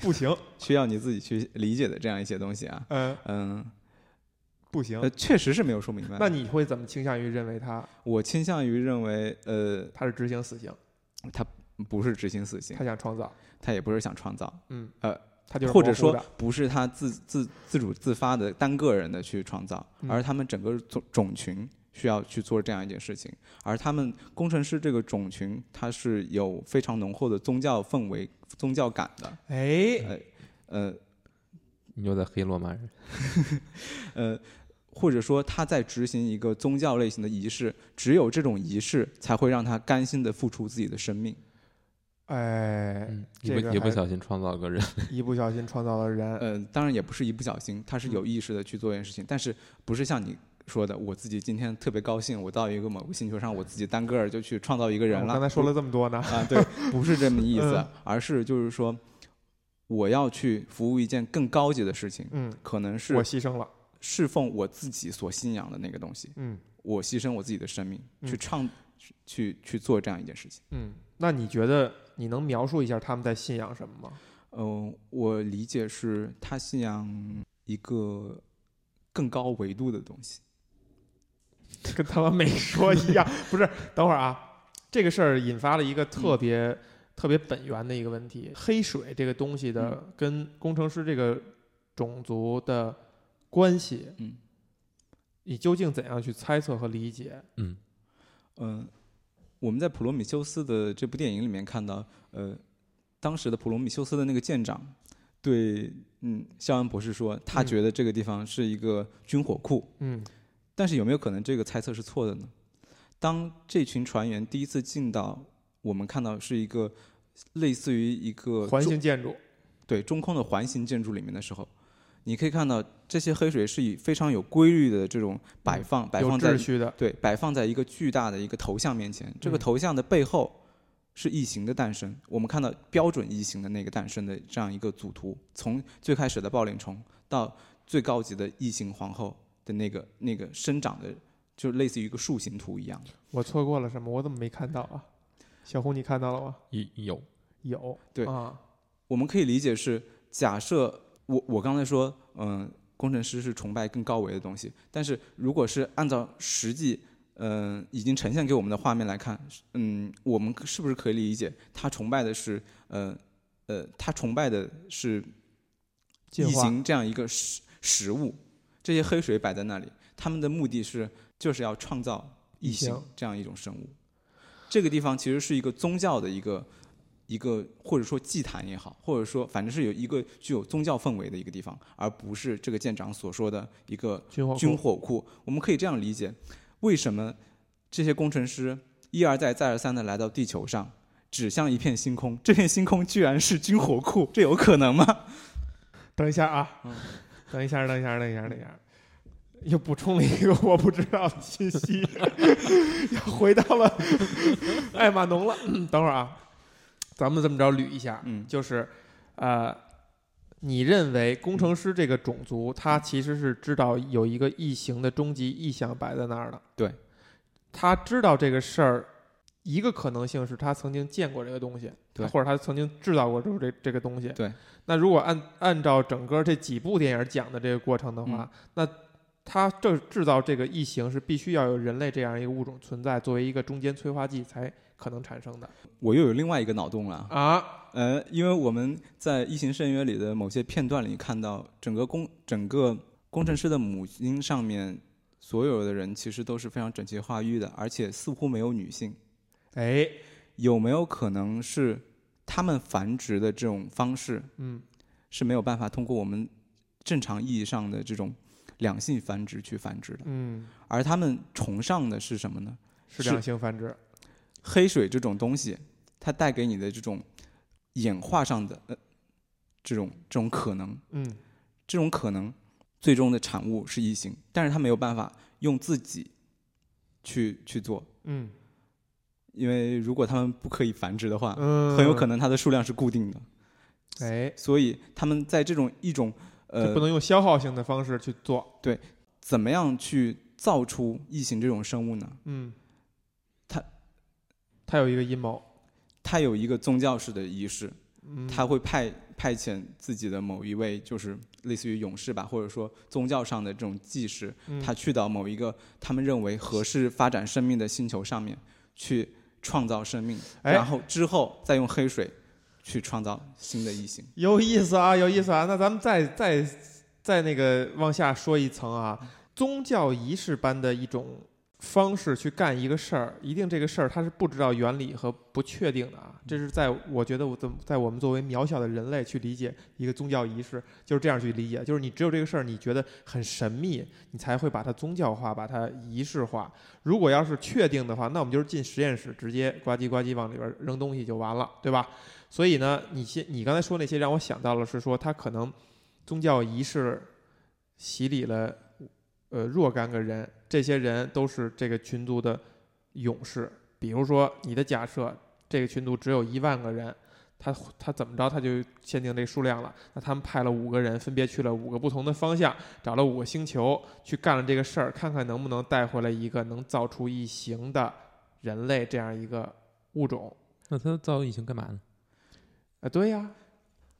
不行，需要你自己去理解的这样一些东西啊。嗯，嗯，不行。呃，。确实是没有说明白。那你会怎么倾向于认为他？我倾向于认为，呃，他是执行死刑，他不是执行死刑。他，想创造？他也不是想创造，嗯，呃，他就是或者说不是他自自自主自发的单个人的去创造，嗯。而他们整个种种群需要去做这样一件事情，而他们工程师这个种群，它是有非常浓厚的宗教氛围、宗教感的，哎，呃你又在黑罗马人，呃。或者说他在执行一个宗教类型的仪式，只有这种仪式才会让他甘心的付出自己的生命。哎，这个一不小心创造了个人，一不小心创造了人。呃，当然也不是一不小心，他是有嗯意识的去做一件事情，但是不是像你说的，我自己今天特别高兴，我到一个某个星球上，我自己单个儿就去创造一个人了。刚才说了这么多呢，啊，对，不是这么意思嗯，而是就是说，我要去服务一件更高级的事情，嗯，可能是我牺牲了，侍奉我自己所信仰的那个东西，嗯我牺牲我自己的生命嗯去唱，去去做这样一件事情。嗯。那你觉得你能描述一下他们在信仰什么吗？嗯、我理解是他信仰一个更高维度的东西。跟他们没说一样，不是？等会儿啊，这个事儿引发了一个特别、特别本源的一个问题：黑水这个东西的跟工程师这个种族的关系，嗯。你究竟怎样去猜测和理解？嗯。嗯、我们在普罗米修斯的这部电影里面看到，呃，当时的普罗米修斯的那个舰长对嗯肖恩博士说，他嗯。觉得这个地方是一个军火库，嗯但是有没有可能这个猜测是错的呢？当这群船员第一次进到，我们看到是一个类似于一个环形建筑，对中空的环形建筑里面的时候，你可以看到这些黑水是以非常有规律的这种摆放，摆放在对，摆放在一个巨大的一个头像面前。这个嗯头像的背后是异形的诞生。我们看到标准异形的那个诞生的这样一个组图，从最开始的抱脸虫到最高级的异形皇后的那个那个生长的，就类似于一个树形图一样的。我错过了什么？我怎么没看到啊？小红，你看到了吗？有有有，对啊，我们可以理解是，假设我我刚才说，嗯、工程师是崇拜更高维的东西，但是如果是按照实际，嗯、已经呈现给我们的画面来看，嗯，我们是不是可以理解他崇拜的是，呃呃，他崇拜的是异进化形这样一个实实物，这些黑水摆在那里，他们的目的是就是要创造异异形形这样一种生物。这个地方其实是一个宗教的一个一个或者说祭坛也好，或者说反正是有一个具有宗教氛围的一个地方，而不是这个舰长所说的一个军火库军火库。我们可以这样理解：为什么这些工程师一而再、再而三的来到地球上，指向一片星空？这片星空居然是军火库，这有可能吗？等一下啊，嗯等一下，等一下，等一下，等一下，又补充了一个我不知道的信息，又回到了艾玛农了。等会儿啊，咱们这么着捋一下，嗯就是呃，你认为工程师这个种族，他其实是知道有一个异形的终极意向摆在那儿的，对，他知道这个事儿。一个可能性是他曾经见过这个东西，对或者他曾经制造过这这这个东西。对，那如果按按照整个这几部电影讲的这个过程的话，嗯那他这制造这个异形是必须要有人类这样一个物种存在，作为一个中间催化剂才可能产生的我又有另外一个脑洞了。啊。呃，因为我们在《异形深渊》里的某些片段里看到，整个工整个工程师的母婴上面，所有的人其实都是非常整齐划一的，而且似乎没有女性。哎，有没有可能是他们繁殖的这种方式嗯，是没有办法通过我们正常意义上的这种两性繁殖去繁殖的？嗯，而他们崇尚的是什么呢？是是两性繁殖。黑水这种东西，它带给你的这种演化上的呃这种这种可能，嗯，这种可能最终的产物是异形，但是它没有办法用自己去去做，嗯因为如果它们不可以繁殖的话，嗯，很有可能它的数量是固定的，哎，所以他们在这种一种就呃不能用消耗性的方式去做。对怎么样去造出异形这种生物呢？嗯，他他有一个阴谋。它有一个宗教式的仪式，嗯，他会派派遣自己的某一位，就是类似于勇士吧，或者说宗教上的这种祭司，嗯。他去到某一个他们认为合适发展生命的星球上面去创造生命，哎然后之后再用黑水去创造新的异形。有意思啊，有意思啊。那咱们再再再那个往下说一层啊，宗教仪式般的一种方式去干一个事儿，一定这个事儿他是不知道原理和不确定的啊。这是在我觉得我怎在我们作为渺小的人类去理解一个宗教仪式，就是这样去理解，就是你只有这个事儿你觉得很神秘，你才会把它宗教化，把它仪式化。如果要是确定的话，那我们就是进实验室，直接呱唧呱唧往里边扔东西就完了，对吧？所以呢，你先你刚才说那些让我想到了是说，他可能宗教仪式洗礼了呃若干个人，这些人都是这个群族的勇士。比如说你的假设，这个群族只有一万个人，他他怎么着他就限定这数量了。那他们派了五个人，分别去了五个不同的方向，找了五个星球去干了这个事儿，看看能不能带回来一个能造出异形的人类这样一个物种。那他造异形干嘛呢？啊，对呀，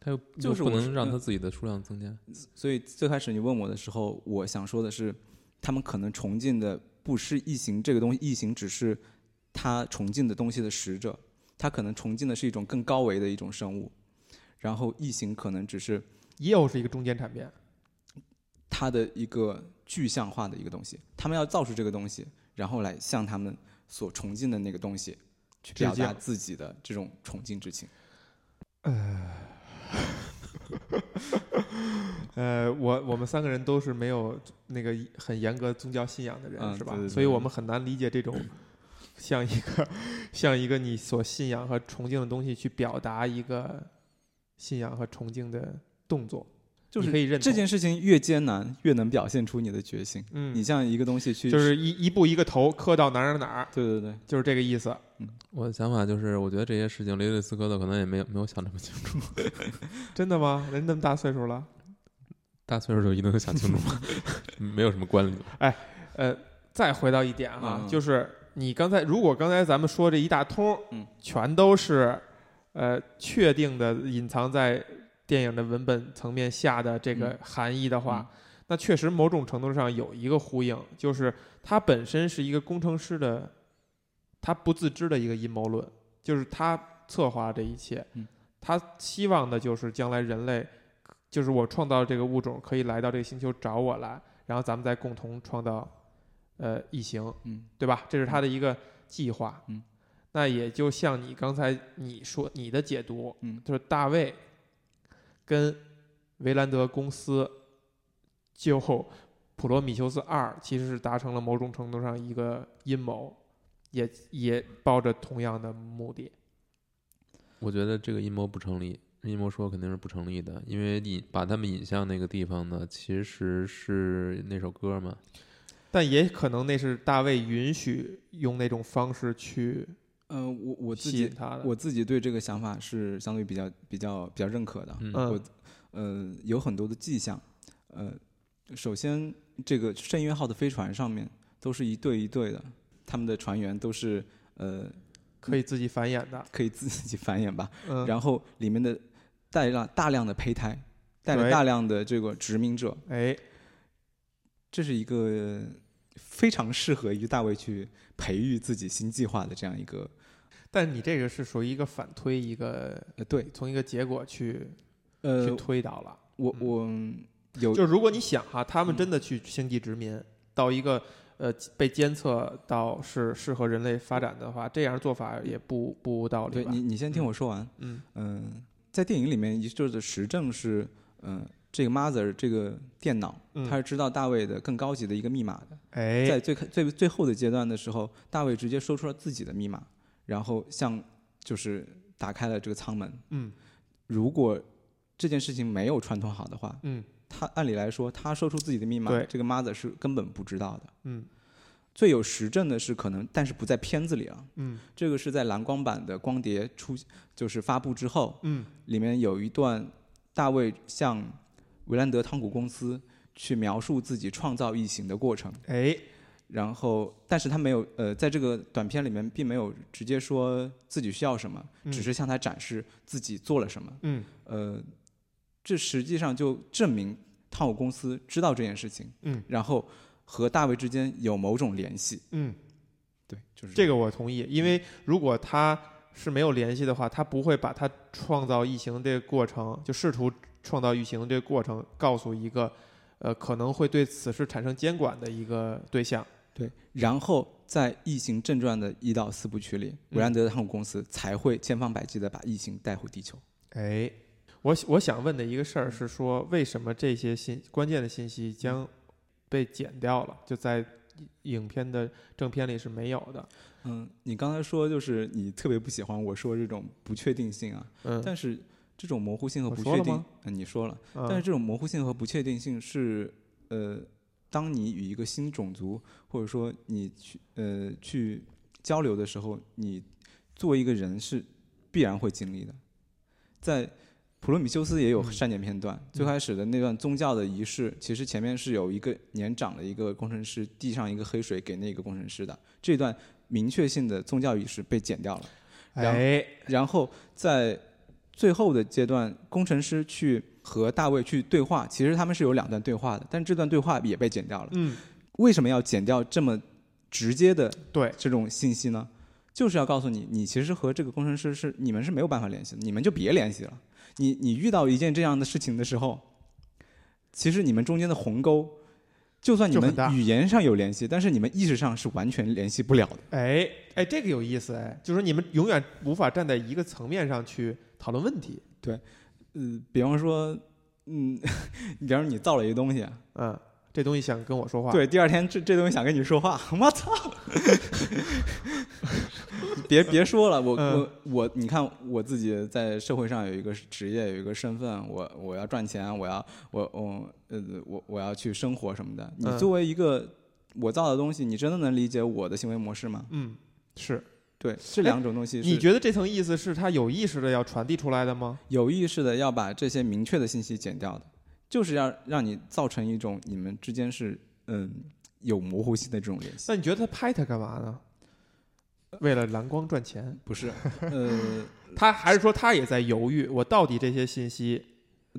他又就是不能让他自己的数量增加。所以最开始你问我的时候，我想说的是，他们可能崇敬的不是异形这个东西，异形只是他崇敬的东西的使者，他可能崇敬的是一种更高维的一种生物，然后异形可能只是又是一个中间产变。它的一个具象化的一个东西，他们要造出这个东西，然后来向他们所崇敬的那个东西去表达自己的这种崇敬之情。呃，我我们三个人都是没有那个很严格宗教信仰的人，是吧？嗯对对对所以我们很难理解这种像一个像一个你所信仰和崇敬的东西去表达一个信仰和崇敬的动作。就是你可以认这件事情越艰难，越能表现出你的决心。嗯，你像一个东西去，就是一一步一个头磕到哪儿哪儿哪儿，对对对，就是这个意思。我的想法就是，我觉得这些事情雷利斯科特可能也没有没有想那么清楚。真的吗？人那么大岁数了，大岁数就一定能想清楚吗？没有什么关联。哎呃，再回到一点哈，嗯就是你刚才如果刚才咱们说这一大通，嗯，全都是呃确定的隐藏在电影的文本层面下的这个嗯含义的话，嗯那确实某种程度上有一个呼应，就是他本身是一个工程师的，他不自知的一个阴谋论，就是他策划这一切，嗯他希望的就是将来人类，就是我创造这个物种可以来到这个星球找我来，然后咱们再共同创造呃异形，嗯对吧？这是他的一个计划。嗯，那也就像你刚才你说你的解读，嗯就是大卫跟维兰德公司就普罗米修斯二其实是达成了某种程度上一个阴谋，也也抱着同样的目的。我觉得这个阴谋不成立，阴谋说肯定是不成立的，因为引把他们引向那个地方呢，其实是那首歌嘛。但也可能那是大卫允许用那种方式去呃，我我自己。我自己对这个想法是相对比较比较比较认可的。嗯嗯我呃有很多的迹象，呃，首先这个圣约号的飞船上面都是一对一对的，他们的船员都是呃可以自己繁衍的，可以自己繁衍吧，嗯，然后里面的带了大量的胚胎，带了大量的这个殖民者，哎，这是一个非常适合于大卫去培育自己新计划的这样一个但你这个是属于一个反推，一个呃对从一个结果去呃去推导了。我嗯我有就是如果你想哈，他们嗯真的去星际殖民，到一个呃被监测到是适合人类发展的话，这样做法也不不无道理对你？你先听我说完，嗯嗯、在电影里面一就是实证是嗯、这个 Mother 这个电脑，嗯，它是知道大卫的更高级的一个密码的。在哎，最开最最后的阶段的时候，大卫直接说出了自己的密码，然后像就是打开了这个舱门。嗯如果这件事情没有串通好的话，嗯他按理来说，他说出自己的密码，这个 Mother 是根本不知道的。嗯最有实证的是可能，但是不在片子里啊。嗯这个是在蓝光版的光碟出就是发布之后，嗯里面有一段大卫向维兰德汤谷公司去描述自己创造异形的过程。哎，然后，但是他没有呃，在这个短片里面并没有直接说自己需要什么，嗯只是向他展示自己做了什么。嗯呃，这实际上就证明汤姆公司知道这件事情，嗯然后和大卫之间有某种联系。嗯，对，就是这个我同意，因为如果他是没有联系的话，他不会把他创造异形这个过程，就试图创造异形这个过程，告诉一个呃可能会对此事产生监管的一个对象。对，然后在《异形》正传的一到四部曲里，韦兰德的航空公司才会千方百计的把异形带回地球。哎，我我想问的一个事儿是说，为什么这些信关键的信息将被剪掉了？就在影片的正片里是没有的。嗯，你刚才说就是你特别不喜欢我说这种不确定性啊，嗯，但是这种模糊性和不确定说嗯，你说了，嗯但是这种模糊性和不确定性是，呃，当你与一个新种族或者说你去呃去交流的时候，你作为一个人是必然会经历的。在普罗米修斯也有嗯删减片段，最开始的那段宗教的仪式，其实前面是有一个年长的一个工程师递上一个黑水给那个工程师的，这段明确性的宗教仪式被剪掉了。然后哎，然后在最后的阶段，工程师去和大卫去对话，其实他们是有两段对话的，但这段对话也被剪掉了。嗯，为什么要剪掉这么直接的对，这种信息呢？就是要告诉你，你其实和这个工程师是你们是没有办法联系的，你们就别联系了。你你遇到一件这样的事情的时候，其实你们中间的鸿沟，就算你们语言上有联系，但是你们意识上是完全联系不了的。哎哎，这个有意思哎，就是说你们永远无法站在一个层面上去讨论问题。嗯，比方说，嗯，你 比方说你造了一个东西，嗯，这东西想跟我说话。，对，第二天这这东西想跟你说话，我操！别别说了，我、嗯我我，你看我自己在社会上有一个职业，有一个身份，我我要赚钱，我要我我呃我我要去生活什么的。你嗯作为一个我造的东西，你真的能理解我的行为模式吗？嗯，是。对，是两种东西你觉得这层意思是他有意识的要传递出来的吗？有意识的要把这些明确的信息剪掉的，就是要让你造成一种你们之间是嗯有模糊性的这种联系。那你觉得他拍他干嘛呢？为了蓝光赚钱？不是，呃，他还是说他也在犹豫，我到底这些信息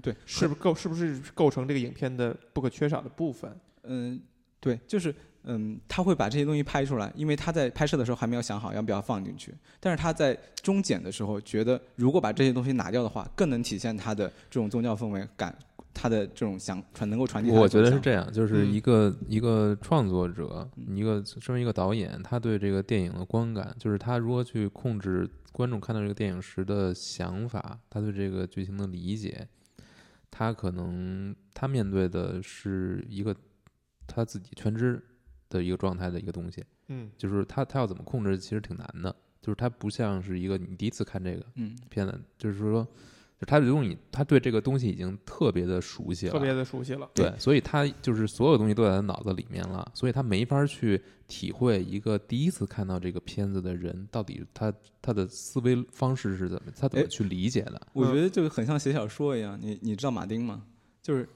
对，是不是构是不是构成这个影片的不可缺少的部分？嗯，对，就是嗯，他会把这些东西拍出来，因为他在拍摄的时候还没有想好要不要放进去，但是他在中剪的时候觉得，如果把这些东西拿掉的话，更能体现他的这种宗教氛围感，他的这种想传能够传递我觉。得是这样，就是一个、一个创作者，一个身为一个导演，他对这个电影的观感，就是他如何去控制观众看到这个电影时的想法，他对这个剧情的理解，他可能他面对的是一个他自己全知的一个状态的一个东西，嗯就是他他要怎么控制，其实挺难的，就是他不像是一个你第一次看这个嗯，片子，就是说，就他如果你他对这个东西已经特别的熟悉了，特别的熟悉了。对，所以他就是所有东西都在他脑子里面了，所以他没法去体会一个第一次看到这个片子的人到底他他的思维方式是怎么，他怎么哎去理解的。我觉得就很像写小说一样。你你知道马丁吗？就是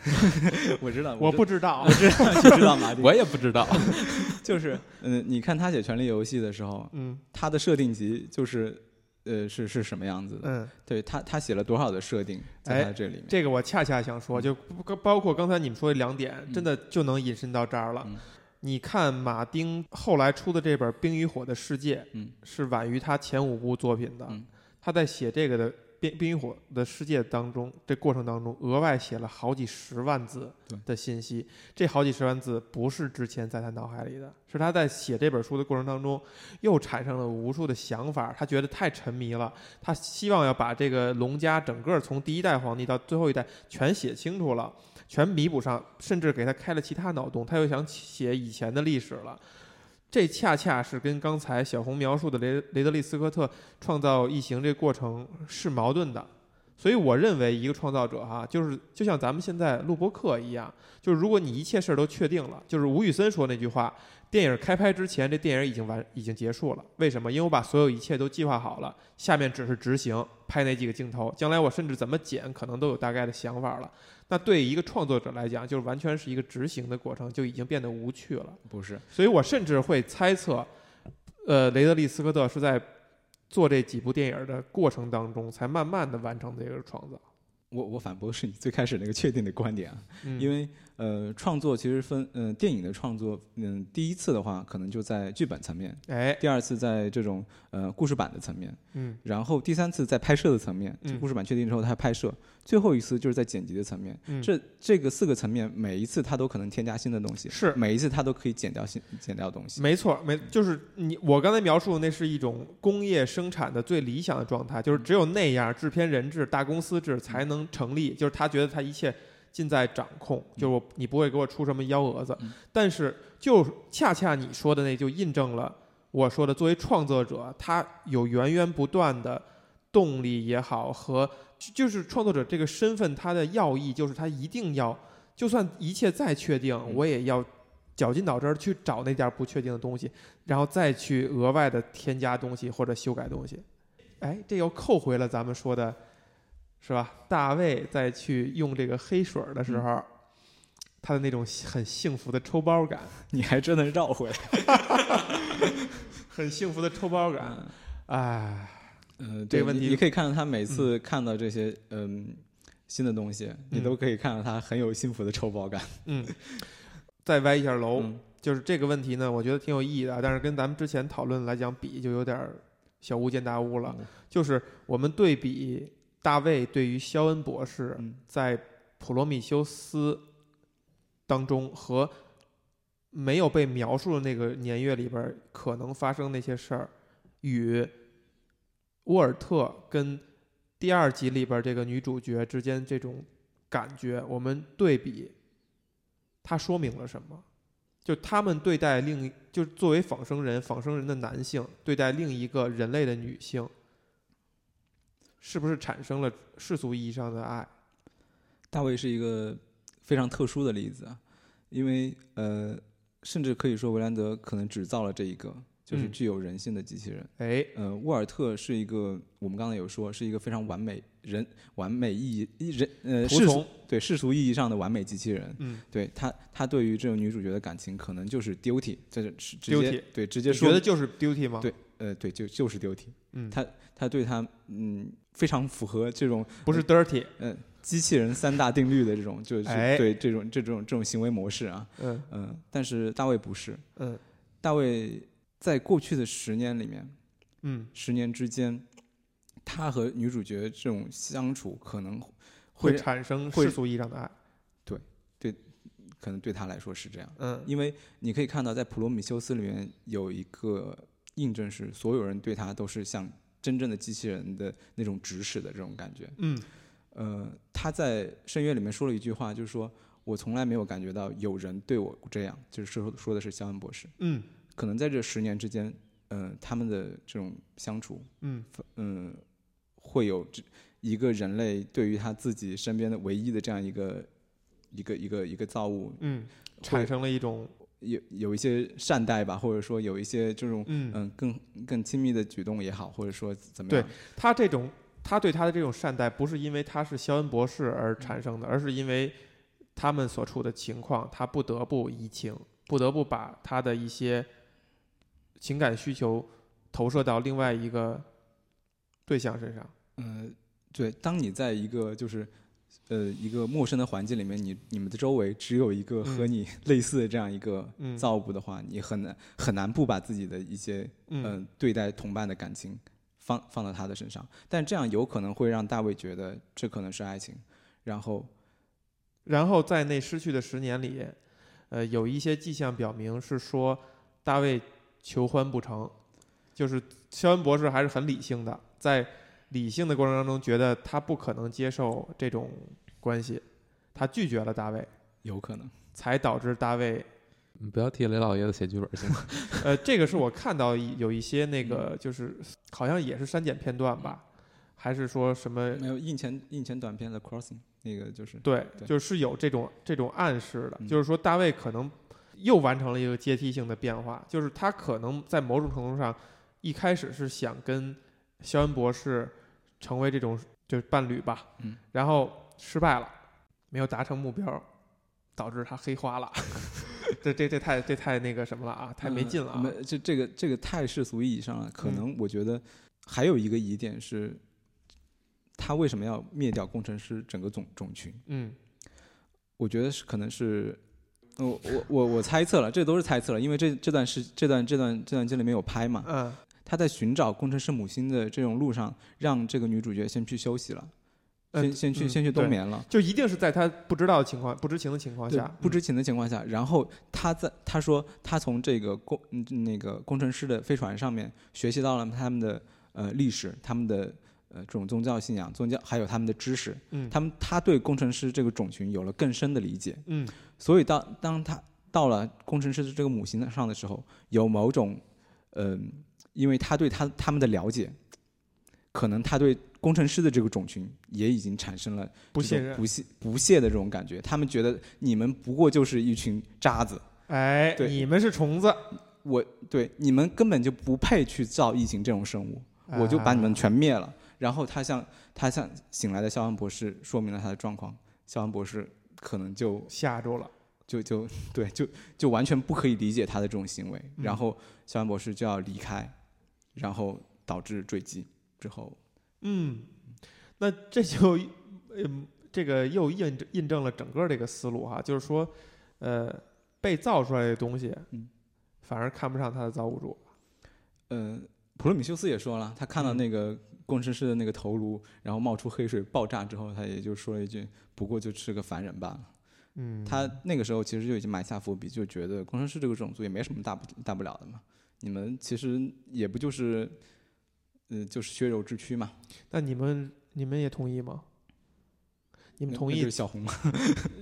我知道，我不知道我，知道，你知道马丁，我也不知道，就是嗯，你看他写《权力游戏》的时候，嗯他的设定集就是呃是是什么样子的？嗯，对他他写了多少的设定在这里面？这个我恰恰想说，就包括刚才你们说的两点，嗯真的就能引申到这儿了嗯。你看马丁后来出的这本《冰与火的世界》，嗯是晚于他前五部作品的。嗯他在写这个的《冰冰与火的世界》当中，这过程当中额外写了好几十万字的信息。这好几十万字不是之前在他脑海里的，是他在写这本书的过程当中又产生了无数的想法。他觉得太沉迷了，他希望要把这个龙家整个从第一代皇帝到最后一代全写清楚了，全弥补上，甚至给他开了其他脑洞。他又想写以前的历史了。这恰恰是跟刚才小红描述的雷雷德利·斯科特创造异形这过程是矛盾的。所以我认为一个创造者哈，就是就像咱们现在录播课一样，就是如果你一切事儿都确定了，就是吴宇森说那句话，电影开拍之前这电影已经完已经结束了。为什么？因为我把所有一切都计划好了，下面只是执行拍那几个镜头，将来我甚至怎么剪可能都有大概的想法了。那对一个创作者来讲，就是完全是一个执行的过程，就已经变得无趣了。不是，所以我甚至会猜测，呃，雷德利·斯科特是在做这几部电影的过程当中，才慢慢的完成这个创造。我我反驳是你最开始那个确定的观点啊，嗯、因为呃，创作其实分，嗯、电影的创作，嗯，第一次的话可能就在剧本层面，哎，第二次在这种呃故事版的层面，嗯然后第三次在拍摄的层面，嗯故事版确定之后它拍摄，最后一次就是在剪辑的层面。嗯，这这个四个层面，每一次它都可能添加新的东西，是每一次它都可以剪掉新剪掉东西。没错，没就是你我刚才描述的那是一种工业生产的最理想的状态，就是只有那样制片人制、大公司制才能成立，就是他觉得他一切尽在掌控，就是我你不会给我出什么幺蛾子。嗯但是就恰恰你说的那就印证了我说的，作为创作者，他有源源不断的动力也好和就是创作者这个身份，他的要义就是他一定要，就算一切再确定，嗯我也要绞尽脑汁儿去找那点儿不确定的东西，然后再去额外的添加东西或者修改东西。哎，这又扣回了咱们说的，是吧？大卫在去用这个黑水儿的时候，他的那种很幸福的抽包感，你还真的绕回来。很幸福的抽包感。哎，呃，这个问题你你可以看到他每次看到这些嗯新的东西，你嗯都可以看到他很有幸福的抽包感。嗯，再歪一下楼，嗯就是这个问题呢，我觉得挺有意义的，但是跟咱们之前讨论来讲比，就有点小巫见大巫了。嗯就是我们对比大卫对于肖恩博士嗯在普罗米修斯当中和没有被描述的那个年月里边可能发生那些事儿，与沃尔特跟第二集里边这个女主角之间这种感觉，我们对比，它说明了什么？就他们对待另一，就作为仿生人，仿生人的男性对待另一个人类的女性，是不是产生了世俗意义上的爱？大卫是一个非常特殊的例子啊，因为呃，甚至可以说维兰德可能只造了这一个，就是嗯具有人性的机器人。哎，呃，沃尔特是一个，我们刚才有说是一个非常完美人完美意义人呃世俗对世俗意义上的完美机器人。嗯，对他，他对于这种女主角的感情可能就是 duty，这是直接 Duty 对直接你说觉得就是 duty 吗？对呃对就就是 duty，嗯，他他对他嗯非常符合这种不是 dirty，呃机器人三大定律的这种就是哎。对这种这种这种行为模式啊，嗯。嗯、但是大卫不是，嗯。大卫在过去的十年里面，嗯，十年之间，他和女主角这种相处可能会会产生世俗意义上的爱。对对可能对他来说是这样，嗯。因为你可以看到在《普罗米修斯》里面有一个印证是，所有人对他都是像真正的机器人的那种指使的这种感觉。嗯呃，他在《深渊》里面说了一句话，就是说我从来没有感觉到有人对我这样，就是说说的是肖恩博士。嗯可能在这十年之间，呃，他们的这种相处，嗯嗯，会有这一个人类对于他自己身边的唯一的这样一个一个一个一个造物，嗯，产生了一种有有一些善待吧，或者说有一些这种嗯，嗯更更亲密的举动也好，或者说怎么样？对他这种他对他的这种善待，不是因为他是肖恩博士而产生的，而是因为他们所处的情况，他不得不移情，不得不把他的一些情感需求投射到另外一个对象身上。嗯、对，当你在一个就是呃一个陌生的环境里面，你你们的周围只有一个和你类似的这样一个嗯。造物的话，你很难很难不把自己的一些嗯、嗯对待同伴的感情放放到他的身上，但这样有可能会让大卫觉得这可能是爱情，然后然后在那失去的十年里，呃，有一些迹象表明是说大卫求欢不成，就是肖恩博士还是很理性的，在理性的过程当中，觉得他不可能接受这种关系，他拒绝了大卫，有可能。才导致大卫，你不要替雷老爷子写剧本行吗？呃，这个是我看到一有一些那个就是好像也是删减片段吧，还是说什么没有印前印前短片的 crossing 那个就是对，对。就是有这种这种暗示的，嗯。就是说大卫可能又完成了一个阶梯性的变化，就是他可能在某种程度上一开始是想跟肖恩博士成为这种就是伴侣吧，嗯，然后失败了，没有达成目标，导致他黑化了，这这这太这太那个什么了啊，太没劲了啊，嗯这这个这个太世俗意义上了，可嗯。能我觉得还有一个疑点是，他为什么要灭掉工程师整个种种群？嗯。我觉得是可能是，呃我我我我猜测了，这都是猜测了，因为这这段是这段这段这段剧里面有拍嘛，嗯，他在寻找工程师母亲的这种路上，让这个女主角先去休息了，呃先先去嗯先去冬眠了。就一定是在他不知道的情况、不知情的情况下，，不知情的情况下，然后他在他说他从这个工嗯那个工程师的飞船上面学习到了他们的呃历史，他们的呃这种宗教信仰、宗教还有他们的知识，嗯，他们他对工程师这个种群有了更深的理解，嗯。所以当当他到了工程师的这个母星上的时候，有某种嗯、因为他对他他们的了解，可能他对工程师的这个种群也已经产生了不信任，不屑不屑的这种感觉，他们觉得你们不过就是一群渣子，哎，对你们是虫子，我对你们根本就不配去造异形这种生物，我就把你们啊全灭了。然后他向他向醒来的肖恩博士说明了他的状况，肖恩博士可能就吓住了，就就对就就完全不可以理解他的这种行为，嗯然后肖恩博士就要离开，然后导致坠机之后，嗯，那这就嗯，这个又印证印证了整个这个思路哈，就是说，呃，被造出来的东西，嗯，反而看不上它的造物主，呃，普罗米修斯也说了，他看到嗯那个工程师的那个头颅，然后冒出黑水爆炸之后，他也就说了一句：“不过就是个凡人罢了。”嗯，他那个时候其实就已经埋下伏笔，就觉得工程师这个种族也没什么大不大不了的嘛，你们其实也不就是，呃，就是血肉之躯嘛。那你们你们也同意吗？你们同意小红吗？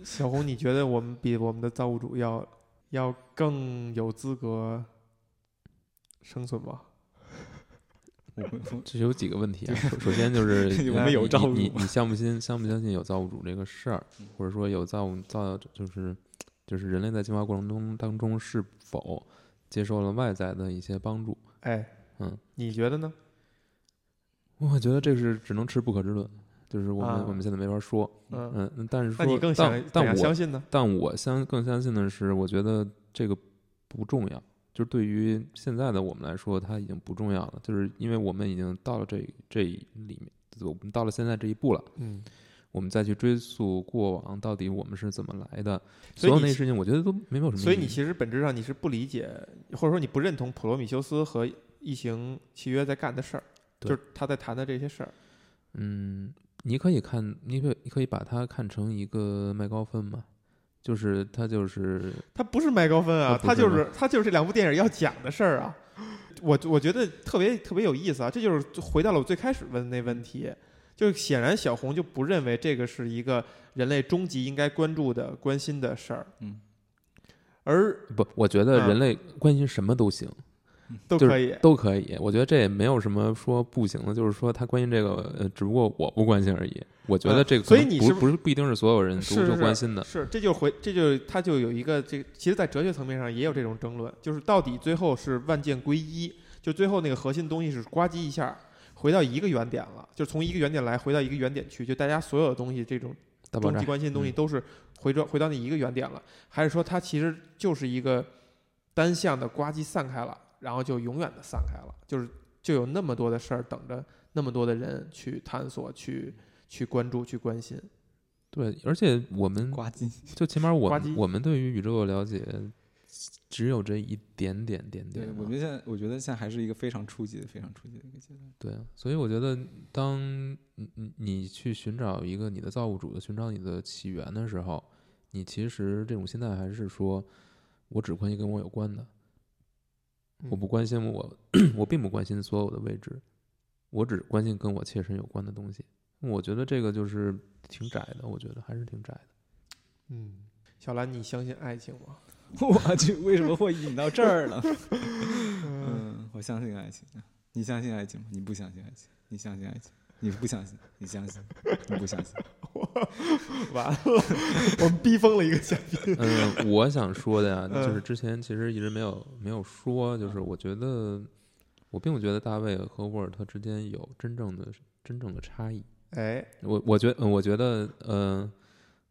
小红？你觉得我们比我们的造物主要要更有资格生存吗？我们我这有几个问题啊。首首先就是 我们有你造物主你你相不信相不相信有造物主这个事儿嗯，或者说有造物造就是就是人类在进化过程中当中是否接受了外在的一些帮助？哎，嗯，你觉得呢？我觉得这是只能吃不可知论，就是我们、啊我们现在没法说。嗯，嗯，但是说那你更想但怎样但我相信呢？但我相更相信的是，我觉得这个不重要，就是对于现在的我们来说，它已经不重要了，就是因为我们已经到了这这里面，我们到了现在这一步了，嗯，我们再去追溯过往到底我们是怎么来的，所以你所有那些事情，我觉得都没有什么。所以你其实本质上你是不理解，或者说你不认同普罗米修斯和异形契约在干的事儿，就是他在谈的这些事儿。嗯，你可以看，你可以你可以把它看成一个麦高芬嘛，就是他就是他不是麦高芬啊，他就是他就是这两部电影要讲的事儿啊。我我觉得特别特别有意思啊，这就是回到了我最开始问的那问题，就显然小红就不认为这个是一个人类终极应该关注的、关心的事儿，嗯，而不，我觉得啊人类关心什么都行。就是都可以。都可以，我觉得这也没有什么说不行的，就是说他关心这个，呃，只不过我不关心而已。我觉得嗯这个所以你是不是不一定是所有人都都关心的。是，这就回，这就他就有一个这个，其实，在哲学层面上也有这种争论，就是到底最后是万剑归一，就最后那个核心东西是呱唧一下回到一个原点了，就从一个原点来回到一个原点去，就大家所有的东西这种终极，关心的东西嗯都是回转回到那一个原点了，还是说它其实就是一个单向的呱唧散开了，然后就永远的散开了，就是就有那么多的事儿等着那么多的人去探索、去去关注、去关心。对，而且我们呱唧，就起码我们我们对于宇宙的了解只有这一点点点点，对。我觉得现在我觉得现在还是一个非常初级的、非常初级的一个阶段。对啊，所以我觉得，当你你你去寻找一个你的造物主的、寻找你的起源的时候，你其实这种心态还是说，我只关心跟我有关的，我不关心我，我并不关心所有的位置，我只关心跟我切身有关的东西。我觉得这个就是挺窄的，我觉得还是挺窄的。嗯，小兰，你相信爱情吗？我去，为什么会引到这儿呢？嗯，我相信爱情。你相信爱情吗？你不相信爱情？你相信爱情？你不相信？你相信？你不相信？完了，我们逼疯了一个嘉宾。嗯，我想说的呀，嗯就是之前其实一直没有没有说，就是我觉得我并不觉得大卫和沃尔特之间有真正的真正的差异。哎，我我觉得我觉得，呃，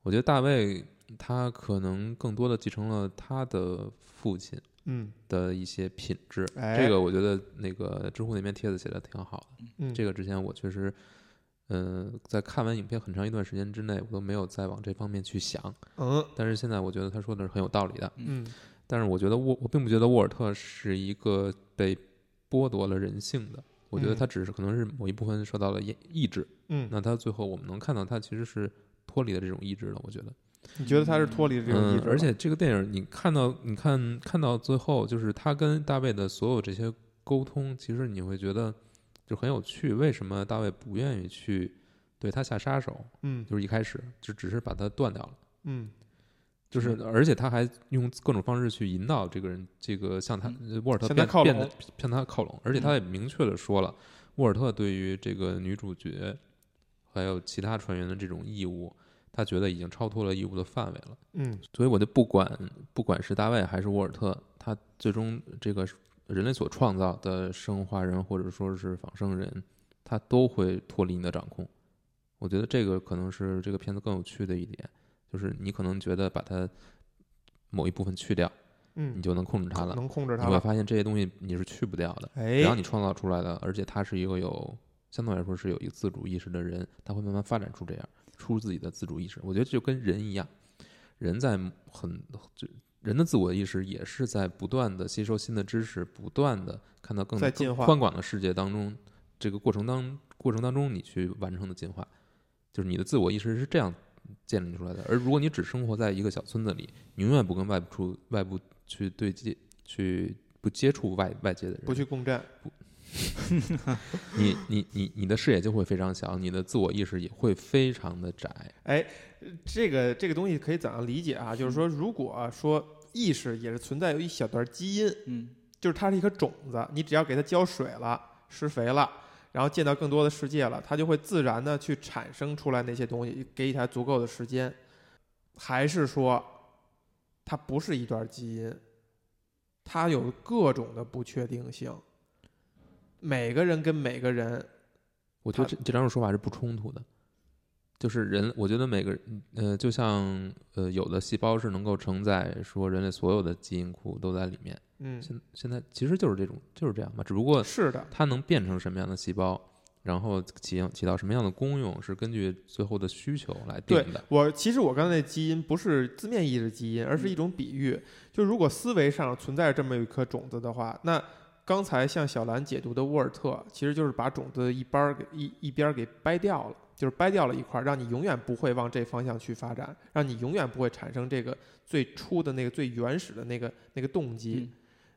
我觉得大卫他可能更多的继承了他的父亲嗯的一些品质。哎这个我觉得那个知乎那篇帖子写的挺好的。嗯，这个之前我确实，呃，在看完影片很长一段时间之内，我都没有再往这方面去想。嗯但是现在我觉得他说的是很有道理的。嗯但是我觉得沃，我并不觉得沃尔特是一个被剥夺了人性的，我觉得嗯他只是可能是某一部分受到了抑抑制。嗯，那他最后我们能看到他其实是脱离了这种意志的，我觉得。你觉得他是脱离了这种意志？嗯，而且这个电影你看到，你看看到最后，就是他跟大卫的所有这些沟通，其实你会觉得就很有趣。为什么大卫不愿意去对他下杀手？嗯就是一开始就只是把他断掉了。嗯就是，而且他还用各种方式去引导这个人，这个向他沃尔特变得向他靠拢，而且他也明确的说了，沃尔特对于这个女主角还有其他船员的这种义务，他觉得已经超脱了义务的范围了。嗯所以我就不管不管是大卫还是沃尔特，他最终这个人类所创造的生化人或者说是仿生人，他都会脱离你的掌控。我觉得这个可能是这个片子更有趣的一点，就是你可能觉得把它某一部分去掉，嗯你嗯，就能控制它了。能控制你会。发现这些东西你是去不掉的，哎然后你创造出来的，而且他是一个有相对来说是有一个自主意识的人，他会慢慢发展出这样出自己的自主意识。我觉得这就跟人一样，人在很就人的自我意识也是在不断的吸收新的知识，不断的看到更更在进化宽广的世界当中，这个过程当过程当中你去完成的进化，就是你的自我意识是这样建立出来的。而如果你只生活在一个小村子里，你永远不跟外部出外部去对接，去不接触外外界的人，不去共振。你你你你的视野就会非常小，你的自我意识也会非常的窄。哎，这个这个东西可以怎样理解啊？就是说，如果说意识也是存在有一小段基因，嗯就是它是一颗种子，你只要给它浇水了、施肥了，然后见到更多的世界了，它就会自然的去产生出来那些东西，给予它足够的时间。还是说，它不是一段基因，它有各种的不确定性。每个人跟每个人，我觉得这这两种说法是不冲突的，就是人，我觉得每个人，呃，就像呃，有的细胞是能够承载说人类所有的基因库都在里面。嗯，现现在其实就是这种就是这样嘛，只不过是的，它能变成什么样的细胞，然后起起到什么样的功用，是根据最后的需求来定的。我其实我刚才那基因不是字面意义的基因，而是一种比喻。就如果思维上存在这么一颗种子的话，那刚才向小兰解读的沃尔特，其实就是把种子一半儿给一一边儿给掰掉了，就是掰掉了一块儿，让你永远不会往这方向去发展，让你永远不会产生这个最初的那个最原始的那个那个动机。嗯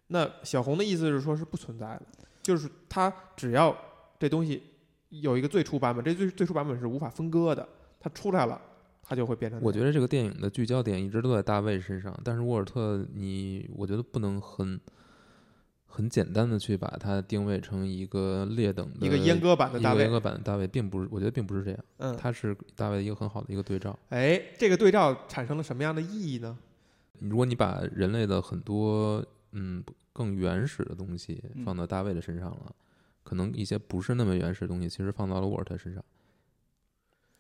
那小红的意思是说，是不存在的，就是它只要这东西有一个最初版本，这最最初版本是无法分割的，它出来了，它就会变成。我觉得这个电影的聚焦点一直都在大卫身上，但是沃尔特你，我觉得不能很很简单的去把它定位成一个劣等的一个阉割版的大卫阉。割版的大卫，并不是，我觉得并不是这样，嗯，它是大卫一个很好的一个对照。哎，这个对照产生了什么样的意义呢？如果你把人类的很多嗯更原始的东西嗯放到大卫的身上了，可能一些不是那么原始的东西，其实放到了沃尔特身上。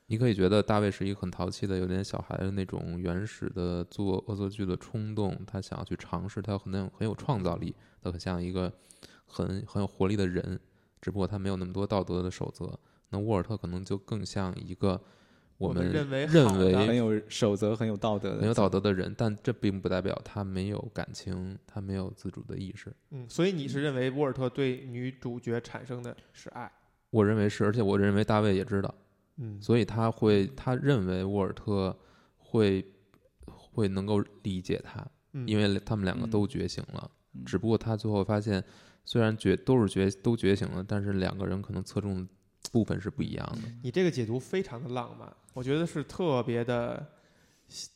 你可以觉得大卫是一个很淘气的、有点小孩的那种原始的做恶作剧的冲动，他想要去尝试，他很有很有创造力，他很像一个很很有活力的人，只不过他没有那么多道德的守则。那沃尔特可能就更像一个我我们们认为认为很有守则、很有道德的，很有道德的人，但这并不代表他没有感情，他没有自主的意识。嗯，所以你是认为沃尔特对女主角产生的是爱？我认为是，而且我认为大卫也知道，嗯，所以他会，他认为沃尔特会会能够理解他，嗯因为他们两个嗯都觉醒了。嗯只不过他最后发现，虽然觉都是觉都觉醒了，但是两个人可能侧重的部分是不一样的。你这个解读非常的浪漫，我觉得是特别的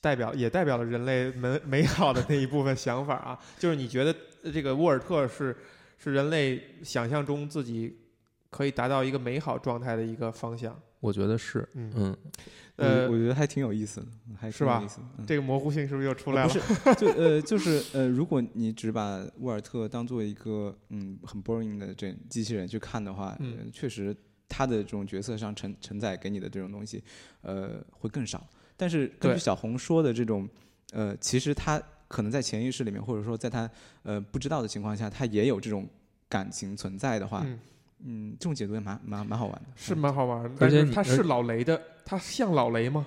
代表，也代表了人类美美好的那一部分想法啊。就是你觉得这个沃尔特是是人类想象中自己可以达到一个美好状态的一个方向。我觉得是，嗯。嗯，呃我，觉得还挺有意思的，还是吧？挺有意思这个模糊性是不是又出来了？呃不是，就呃，就是呃，如果你只把沃尔特当做一个嗯很 boring 的这机器人去看的话，嗯。呃确实他的这种角色上承承载给你的这种东西，呃，会更少。但是根据小红说的这种，呃，其实他可能在潜意识里面，或者说在他呃不知道的情况下，他也有这种感情存在的话，嗯嗯，这种解读也蛮蛮蛮好玩的。是蛮好玩的。但是而且他是老雷的，他像老雷吗？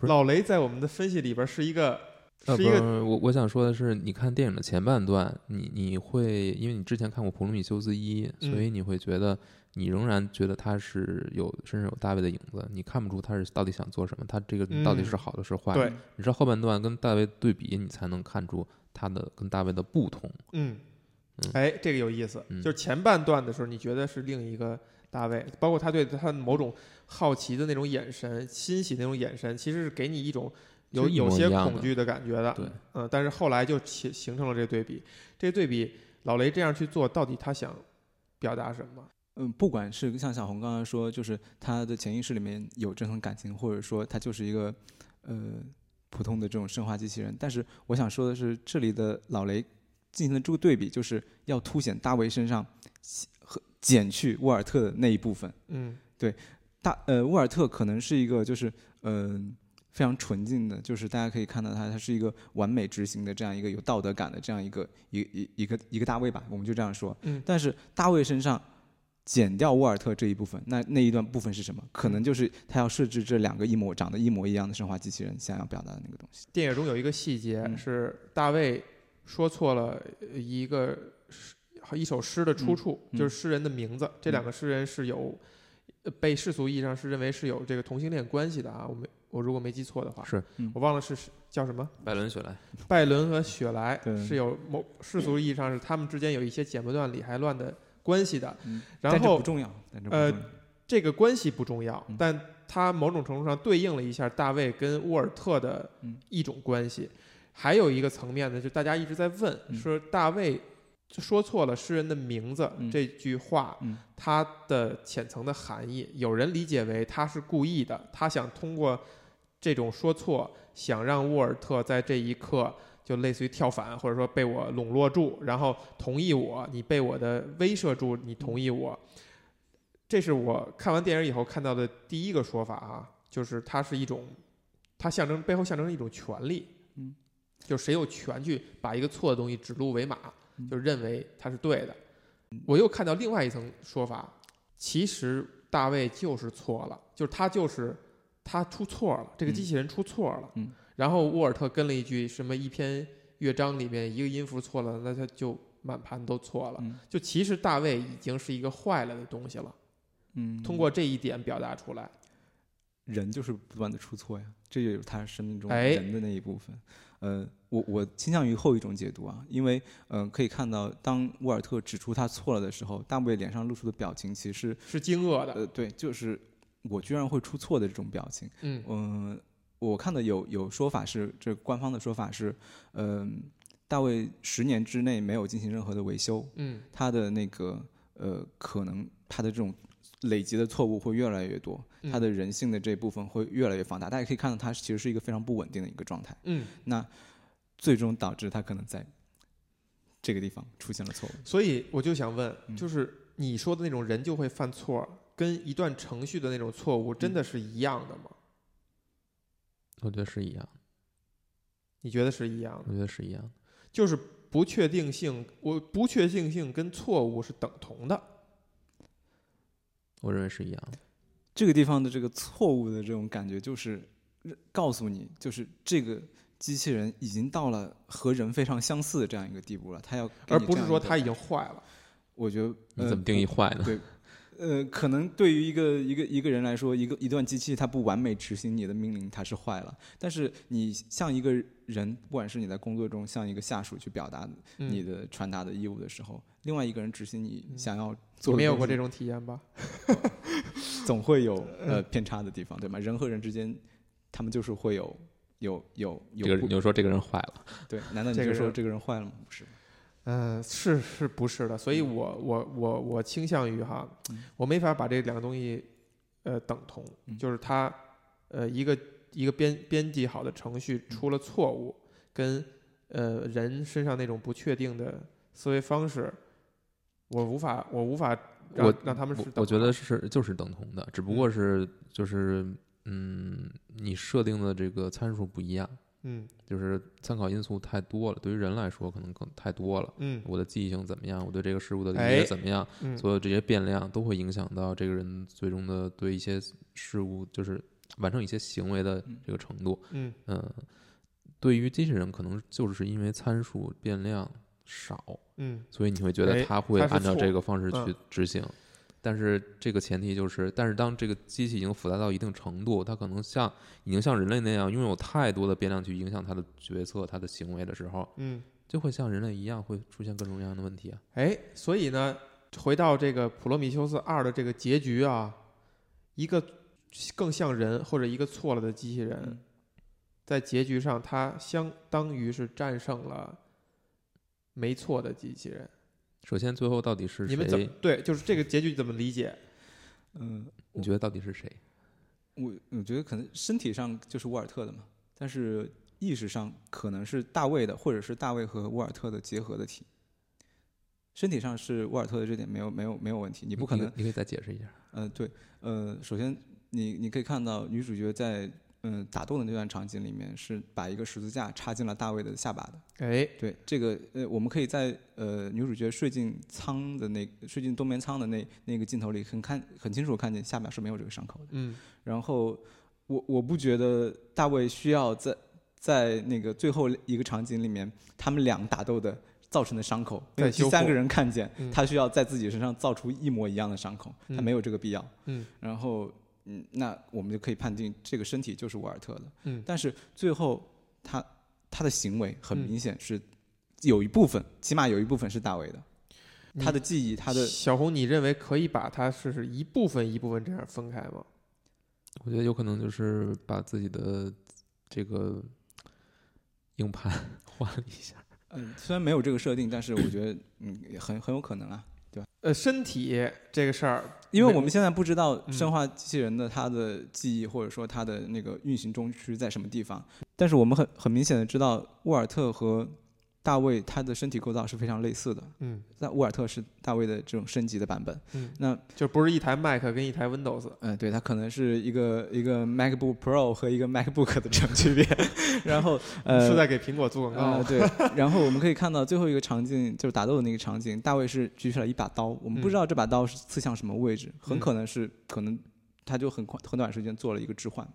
不是老雷在我们的分析里边是一个呃，是一个不是，我我想说的是，你看电影的前半段，你你会因为你之前看过《普罗米修斯一》，嗯所以你会觉得你仍然觉得他是有身上有大卫的影子，你看不出他是到底想做什么，他这个到底是嗯好的是坏的。对，你知道后半段跟大卫对比，你才能看出他的跟大卫的不同。嗯嗯，哎，这个有意思。嗯就是前半段的时候，你觉得是另一个大卫，包括他对他某种好奇的那种眼神、欣喜那种眼神，其实是给你一种有有些恐惧的感觉的。对，嗯，但是后来就形形成了这个对比。这个对比，老雷这样去做，到底他想表达什么？嗯，不管是像小红刚刚说，就是他的潜意识里面有这层感情，或者说他就是一个呃普通的这种生化机器人，但是我想说的是，这里的老雷进行了这个对比，就是要凸显大卫身上和减去沃尔特的那一部分。嗯对大呃，沃尔特可能是一个就是嗯、呃非常纯净的，就是大家可以看到他，他是一个完美执行的这样一个有道德感的这样一个一一一个一个大卫吧，我们就这样说。嗯但是大卫身上减掉沃尔特这一部分，那那一段部分是什么？可能就是他要设置这两个一模长得一模一样的生化机器人想要表达的那个东西。电影中有一个细节嗯是大卫说错了一个诗一首诗的出处，嗯就是诗人的名字。这两个诗人是有呃被世俗意义上是认为是有这个同性恋关系的啊，我没我如果没记错的话，是嗯我忘了是是叫什么。拜伦·雪莱，拜伦和雪莱是有某世俗意义上是他们之间有一些剪不断理还乱的关系的，嗯然后不重要，但这不呃重要。这个关系不重要嗯，但它某种程度上对应了一下大卫跟沃尔特的嗯一种关系。还有一个层面呢，就大家一直在问，嗯。说大卫说错了诗人的名字、嗯。这句话，嗯。它的浅层的含义，有人理解为他是故意的，他想通过这种说错，想让沃尔特在这一刻就类似于跳反，或者说被我笼络住，然后同意我，你被我的威慑住，你同意我。这是我看完电影以后看到的第一个说法啊，就是它是一种，它象征背后象征一种权利，嗯，就谁有权去把一个错的东西指鹿为马，嗯就认为它是对的。我又看到另外一层说法，其实大卫就是错了，就是他就是他出错了，这个嗯机器人出错了。嗯然后沃尔特跟了一句什么一篇乐章里面一个音符错了，那他就满盘都错了。嗯就其实大卫已经是一个坏了的东西了，嗯，通过这一点表达出来。人就是不断的出错呀，这就是他生命中哎人的那一部分。呃，我我倾向于后一种解读啊，因为嗯、呃可以看到，当沃尔特指出他错了的时候，大卫脸上露出的表情其实是惊愕的，呃对，就是我居然会出错的这种表情。嗯嗯、我看到有有说法是，这官方的说法是，嗯、大卫十年之内没有进行任何的维修，嗯他的那个呃，可能他的这种累积的错误会越来越多，嗯他的人性的这部分会越来越放大。大家可以看到，他其实是一个非常不稳定的一个状态。嗯，那最终导致他可能在这个地方出现了错误。所以我就想问，嗯就是你说的那种人就会犯错，跟一段程序的那种错误，真的是一样的吗？我觉得是一样，你觉得是一样的？我觉得是一样的。就是不确定性，我不确定性跟错误是等同的。我认为是一样的。这个地方的这个错误的这种感觉，就是告诉你，就是这个机器人已经到了和人非常相似的这样一个地步了，它要而不是说它已经坏了。我觉得呃你怎么定义坏呢？对，呃，可能对于一个一个一个人来说，一个一段机器它不完美执行你的命令，它是坏了。但是你像一个人，不管是你在工作中向一个下属去表达嗯你的传达的义务的时候，另外一个人执行你嗯想要做没有过这种体验吧？总会有呃偏差的地方，对吗？人和人之间，他们就是会有有有有这个你就说这个人坏了，对？难道你这个人就说这个人坏了吗？不是，嗯、是是不是的？所以我我我我倾向于哈嗯，我没法把这两个东西呃等同，嗯就是它呃一个一个编编辑好的程序嗯出了错误，跟呃人身上那种不确定的思维方式，我无法我无法让我让他们是我我觉得是就是等同的，只不过是就是嗯，你设定的这个参数不一样。嗯就是参考因素太多了，对于人来说可能更太多了。嗯我的记忆性怎么样？我对这个事物的理哎解怎么样？嗯所有这些变量都会影响到这个人最终的对一些事物，就是完成一些行为的这个程度。嗯嗯，对于机器人，可能就是因为参数变量少，嗯所以你会觉得哎它会按照这个方式嗯去执行。但是这个前提就是，但是当这个机器已经复杂到一定程度，它可能像已经像人类那样拥有太多的变量去影响它的决策、它的行为的时候，嗯，就会像人类一样会出现各种各样的问题啊。哎，所以呢，回到这个《普罗米修斯二》的这个结局啊，一个更像人或者一个错了的机器人，嗯在结局上，它相当于是战胜了没错的机器人。首先，最后到底是你们怎么谁？对？就是这个结局怎么理解？嗯，你觉得到底是谁？我我觉得可能身体上就是沃尔特的嘛，但是意识上可能是大卫的，或者是大卫和沃尔特的结合的体。身体上是沃尔特的这点没有没有没有问题，你不可能你，你可以再解释一下。呃，对，呃，首先你你可以看到女主角在嗯打斗的那段场景里面是把一个十字架插进了大卫的下巴的。哎，对，这个呃，我们可以在呃女主角睡进舱的那睡进冬眠舱的那那个镜头里很看很清楚看见下巴是没有这个伤口的。嗯然后我我不觉得大卫需要在在那个最后一个场景里面，他们俩打斗的造成的伤口，再修复第三个人看见，嗯他需要在自己身上造出一模一样的伤口，他嗯没有这个必要。嗯然后嗯，那我们就可以判定这个身体就是沃尔特的。嗯但是最后他他的行为很嗯明显是有一部分，起码有一部分是大卫的，你他的记忆，他的小红，你认为可以把它是是一部分一部分这样分开吗？我觉得有可能就是把自己的这个硬盘 换了一下。嗯，虽然没有这个设定，但是我觉得嗯很很有可能啊。呃，身体这个事儿，因为我们现在不知道嗯。生化机器人的它的记忆，或者说它的那个运行中区在什么地方，但是我们很很明显的知道，沃尔特和大卫他的身体构造是非常类似的。嗯。那沃尔特是大卫的这种升级的版本，嗯，那就不是一台 Mac 跟一台 Windows。嗯，对，它可能是一个一个 MacBook Pro 和一个 MacBook 的这种区别，然后呃是在给苹果做广告。呃，。对，然后我们可以看到最后一个场景，就是打斗的那个场景，大卫是举起了一把刀，我们不知道这把刀是刺向什么位置，很嗯。可能是可能他就很快很短时间做了一个置换，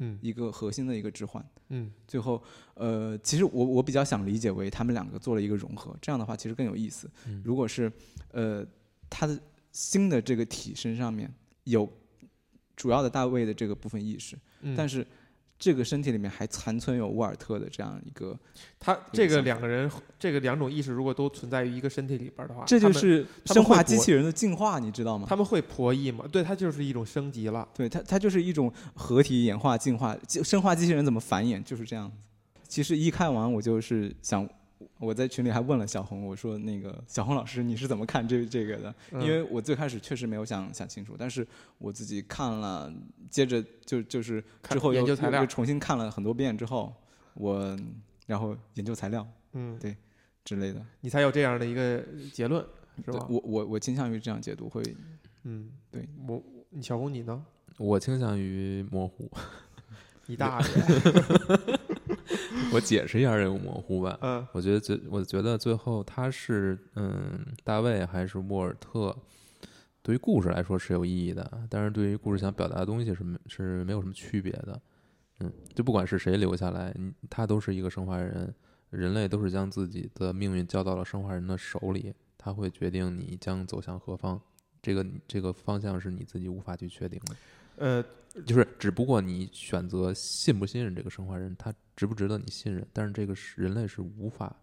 嗯。一个核心的一个置换，嗯。最后呃，其实我我比较想理解为他们两个做了一个融合，这样的话其实更有意思。嗯。如果是呃他的新的这个体身上面有主要的大卫的这个部分意识，嗯，但是这个身体里面还残存有沃尔特的这样一个。他这个两个人，这个两种意识如果都存在于一个身体里边的话，这就是生化机器人的进化，你知道吗？他们会博弈吗？对，它就是一种升级了。对它，它就是一种合体演化进化。机生化机器人怎么繁衍，就是这样子。其实一看完，我就是想，我在群里还问了小红，我说那个小红老师，你是怎么看这这个的？嗯因为我最开始确实没有想想清楚，但是我自己看了，接着就就是之后又研究材料又又重新看了很多遍之后，我然后研究材料嗯，对之类的，你才有这样的一个结论，是吧？我我我倾向于这样解读会嗯，对我，小红你呢？我倾向于模糊，你大爷！我解释一下这个模糊吧。嗯我觉得最，我觉得最后他是，嗯，大卫还是沃尔特，对于故事来说是有意义的，但是对于故事想表达的东西是没是没有什么区别的。嗯，就不管是谁留下来，他都是一个生化人，人类都是将自己的命运交到了生化人的手里，他会决定你将走向何方。这个这个方向是你自己无法去确定的。呃，就是只不过你选择信不信任这个生化人，他值不值得你信任，但是这个是人类是无法，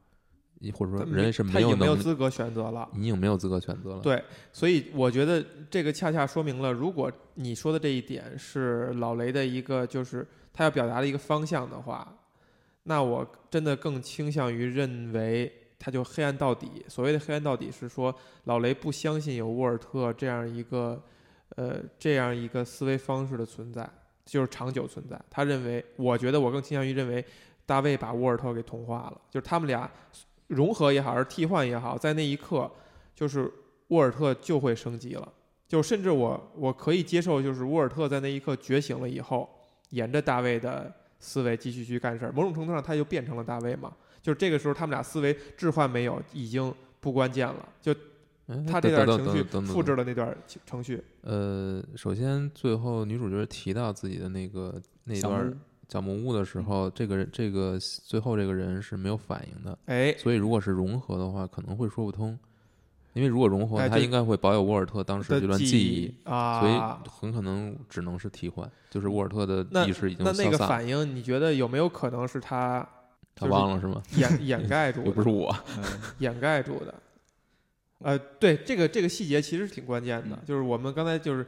或者说人类是没有没有资格选择了。你已经没有资格选择了。对，所以我觉得这个恰恰说明了，如果你说的这一点是老雷的一个，就是他要表达的一个方向的话，那我真的更倾向于认为他就黑暗到底。所谓的黑暗到底是说，老雷不相信有沃尔特这样一个，呃，这样一个思维方式的存在，就是长久存在。他认为，我觉得我更倾向于认为，大卫把沃尔特给同化了，就是他们俩融合也好，还是替换也好，在那一刻，就是沃尔特就会升级了。就甚至我我可以接受，就是沃尔特在那一刻觉醒了以后，沿着大卫的思维继续去干事儿。某种程度上，他就变成了大卫嘛。就是这个时候，他们俩思维置换没有，已经不关键了。就他这段等情绪等复制了那段情程序。呃，首先最后女主角提到自己的那个那段小木屋的时候，这个人这个最后这个人是没有反应的，哎，所以如果是融合的话，可能会说不通。因为如果融合，他应该会保有沃尔特当时的这段记记忆，啊，所以很可能只能是替换，就是沃尔特的意识已经那那个反应，你觉得有没有可能是他他忘了是吗？掩掩盖住又的？不是我，嗯掩盖住的。呃，对，这个这个细节其实挺关键的，嗯。就是我们刚才就是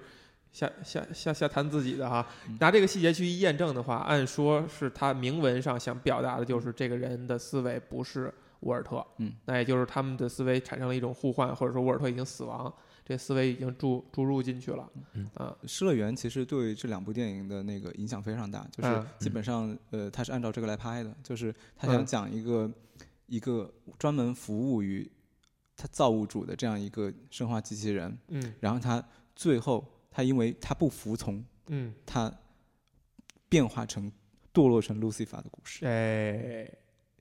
瞎瞎瞎瞎谈自己的哈嗯，拿这个细节去验证的话，按说是他明文上想表达的就是这个人的思维不是沃尔特，嗯，那也就是他们的思维产生了一种互换，或者说沃尔特已经死亡，这思维已经注注入进去了，嗯啊，《失乐园》其实对这两部电影的那个影响非常大，就是嗯基本上呃，他是按照这个来拍的，就是他想嗯讲一个、一个专门服务于他造物主的这样一个生化机器人，嗯。然后他最后他因为他不服从，嗯，他变化成堕落成路西法的故事。哎，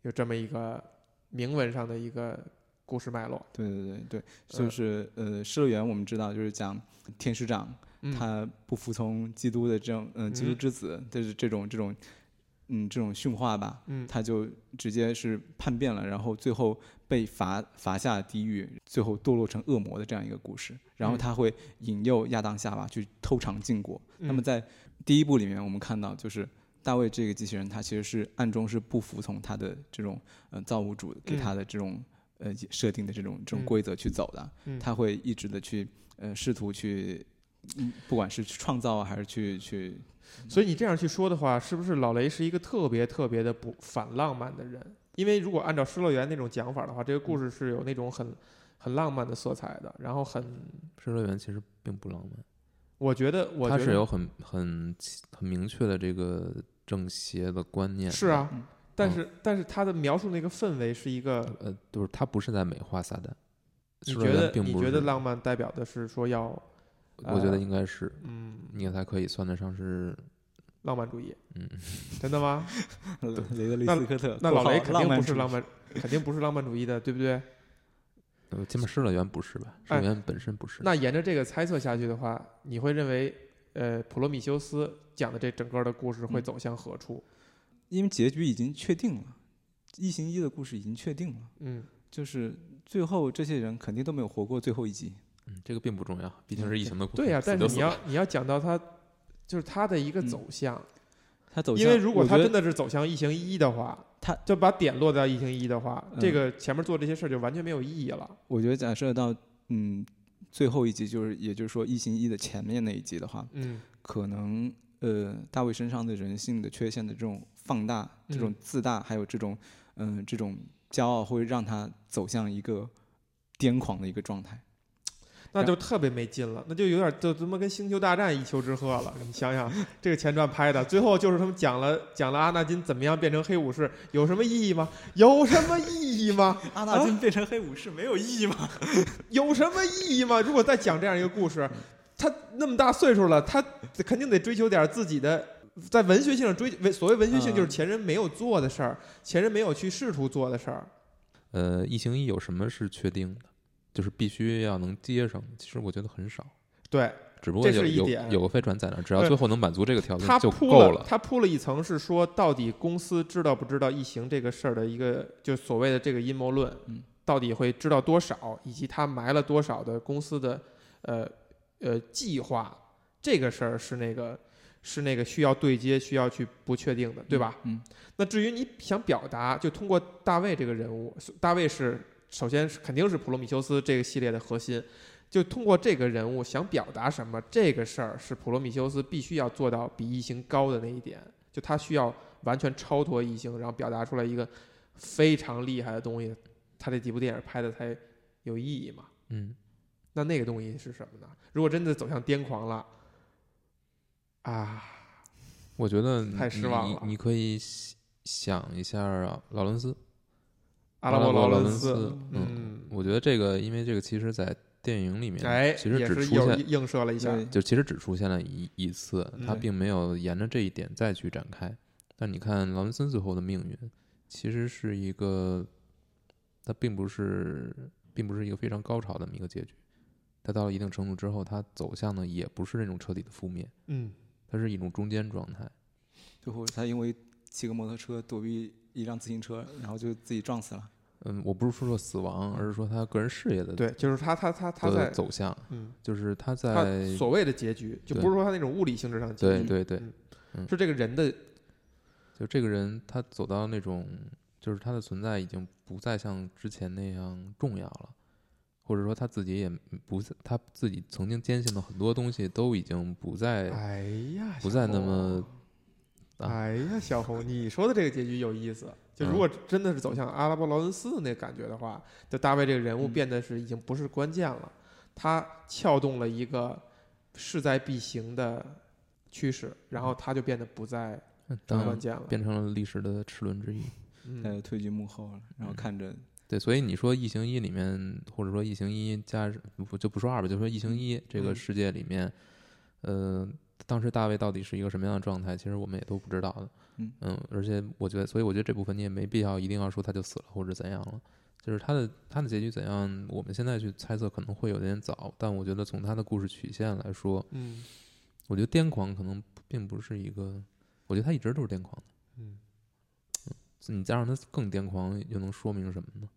有这么一个铭文上的一个故事脉络，对对对对，嗯就是呃，《失乐园》我们知道就是讲天使长嗯。他不服从基督的这种嗯、呃基督嗯。之子的这种这种嗯这种训话吧，嗯他就直接是叛变了，然后最后被罚罚下地狱，最后堕落成恶魔的这样一个故事。然后嗯他会引诱亚当夏娃去偷尝禁果。那么嗯在第一部里面，我们看到就是大卫这个机器人，他其实是暗中是不服从他的这种呃造物主给他的这种、呃设定的这种这种嗯规则去走的。嗯他会一直的去呃试图去，嗯，不管是去创造啊，还是去去，所以你这样去说的话，是不是老雷是一个特别特别的不反浪漫的人？因为如果按照《失乐园》那种讲法的话，这个故事是有那种很很浪漫的色彩的，然后很，失乐园其实并不浪漫，我觉得我它觉得是有很很很明确的这个正邪的观念的。是啊嗯，但是但是他的描述那个氛围是一个，呃，就是他不是在美化撒旦。你觉得你并不是觉得浪漫代表的是说要我觉得呃应该是，嗯你才可以算得上是，浪漫主义，嗯，真的吗？雷德利那斯科特，那老雷肯定不是浪漫，肯定不是浪漫主义的，对不对？呃，起码失乐园不是吧？失乐园本身不是。哎那沿着这个猜测下去的话，你会认为，呃，普罗米修斯讲的这整个的故事会嗯走向何处？因为结局已经确定了，一行一的故事已经确定了，嗯，就是最后这些人肯定都没有活过最后一集。嗯，这个并不重要，毕竟是异形的故事。对呀、死但是你要你要讲到他，就是他的一个嗯走向，他走向，因为如果他真的是走向异形一的话，他就把点落在异形一的话，这嗯个前面做这些事儿就完全没有意义了。我觉得假设到嗯最后一集，就是也就是说异形一的前面那一集的话，嗯可能呃大卫身上的人性的缺陷的这种放大、这种嗯自大，还有这种嗯、这种骄傲，会让他走向一个癫狂的一个状态。那就特别没劲了，那就有点就他妈跟《星球大战》一丘之貉了。你想想，这个前传拍的，最后就是他们讲了讲了阿纳金怎么样变成黑武士，有什么意义吗？有什么意义吗？阿纳金变成黑武士没有意义吗？有什么意义吗？如果再讲这样一个故事，他那么大岁数了，他肯定得追求点自己的，在文学性上追文所谓文学性，嗯就是前人没有做的事儿，前人没有去试图做的事儿。呃，异形一有什么是确定的？就是必须要能接上。其实我觉得很少，对只不过这有有是一点有个飞船在那儿，只要最后能满足这个条件他就铺够了。他铺了一层是说，到底公司知道不知道异形这个事儿的一个，就所谓的这个阴谋论，嗯到底会知道多少，以及他埋了多少的公司的呃呃计划，这个事儿是那个是那个需要对接、需要去不确定的，对吧？嗯，那至于你想表达，就通过大卫这个人物，大卫是首先是肯定是普罗米修斯这个系列的核心，就通过这个人物想表达什么，这个事儿是普罗米修斯必须要做到比异形高的那一点，就他需要完全超脱异形，然后表达出来一个非常厉害的东西，他这几部电影拍的才有意义嘛。嗯，那那个东西是什么呢？如果真的走向癫狂了，啊，我觉得太失望了你可以想一下啊，劳伦斯，阿拉伯伯劳伦斯，嗯，嗯，我觉得这个，因为这个其实在电影里面，哎，其实只出现映射了一下，就其实只出现了一一次，他嗯并没有沿着这一点再去展开。但你看劳伦斯最后的命运，其实是一个，他并不是，并不是一个非常高潮的这么一个结局。他到了一定程度之后，他走向的也不是那种彻底的覆灭，嗯它是一种中间状态。最后他因为骑个摩托车躲避一辆自行车，然后就自己撞死了。嗯，我不是说说死亡，而是说他个人事业的对，就是他他他他在走向，嗯，就是他他在所谓的结局，就不是说他那种物理性质上的结局，对对对。是这个人的就这个人，他走到那种，就是他的存在已经不再像之前那样重要了，或者说他自己也不是他自己曾经坚信的很多东西都已经不再哎呀，不再那么红啊。哎呀，小红，你说的这个结局有意思。就嗯。如果真的是走向阿拉伯劳伦斯的那感觉的话，就大卫这个人物嗯。变得是已经不是关键了，他撬动了一个势在必行的趋势，然后他就变得不再当关键了。变成了历史的齿轮之一。嗯。他就退居幕后了，然后嗯看着对，所以你说《异形一》里面，或者说《异形一》加不就不说二吧，就说《异形一》这个嗯。世界里面，呃，当时大卫到底是一个什么样的状态，其实我们也都不知道的。嗯而且我觉得，所以我觉得这部分你也没必要一定要说他就死了或者怎样了，就是他的他的结局怎样，我们现在去猜测可能会有点早，但我觉得从他的故事曲线来说，嗯我觉得癫狂可能并不是一个，我觉得他一直都是癫狂的。嗯，你加上他更癫狂，又能说明什么呢？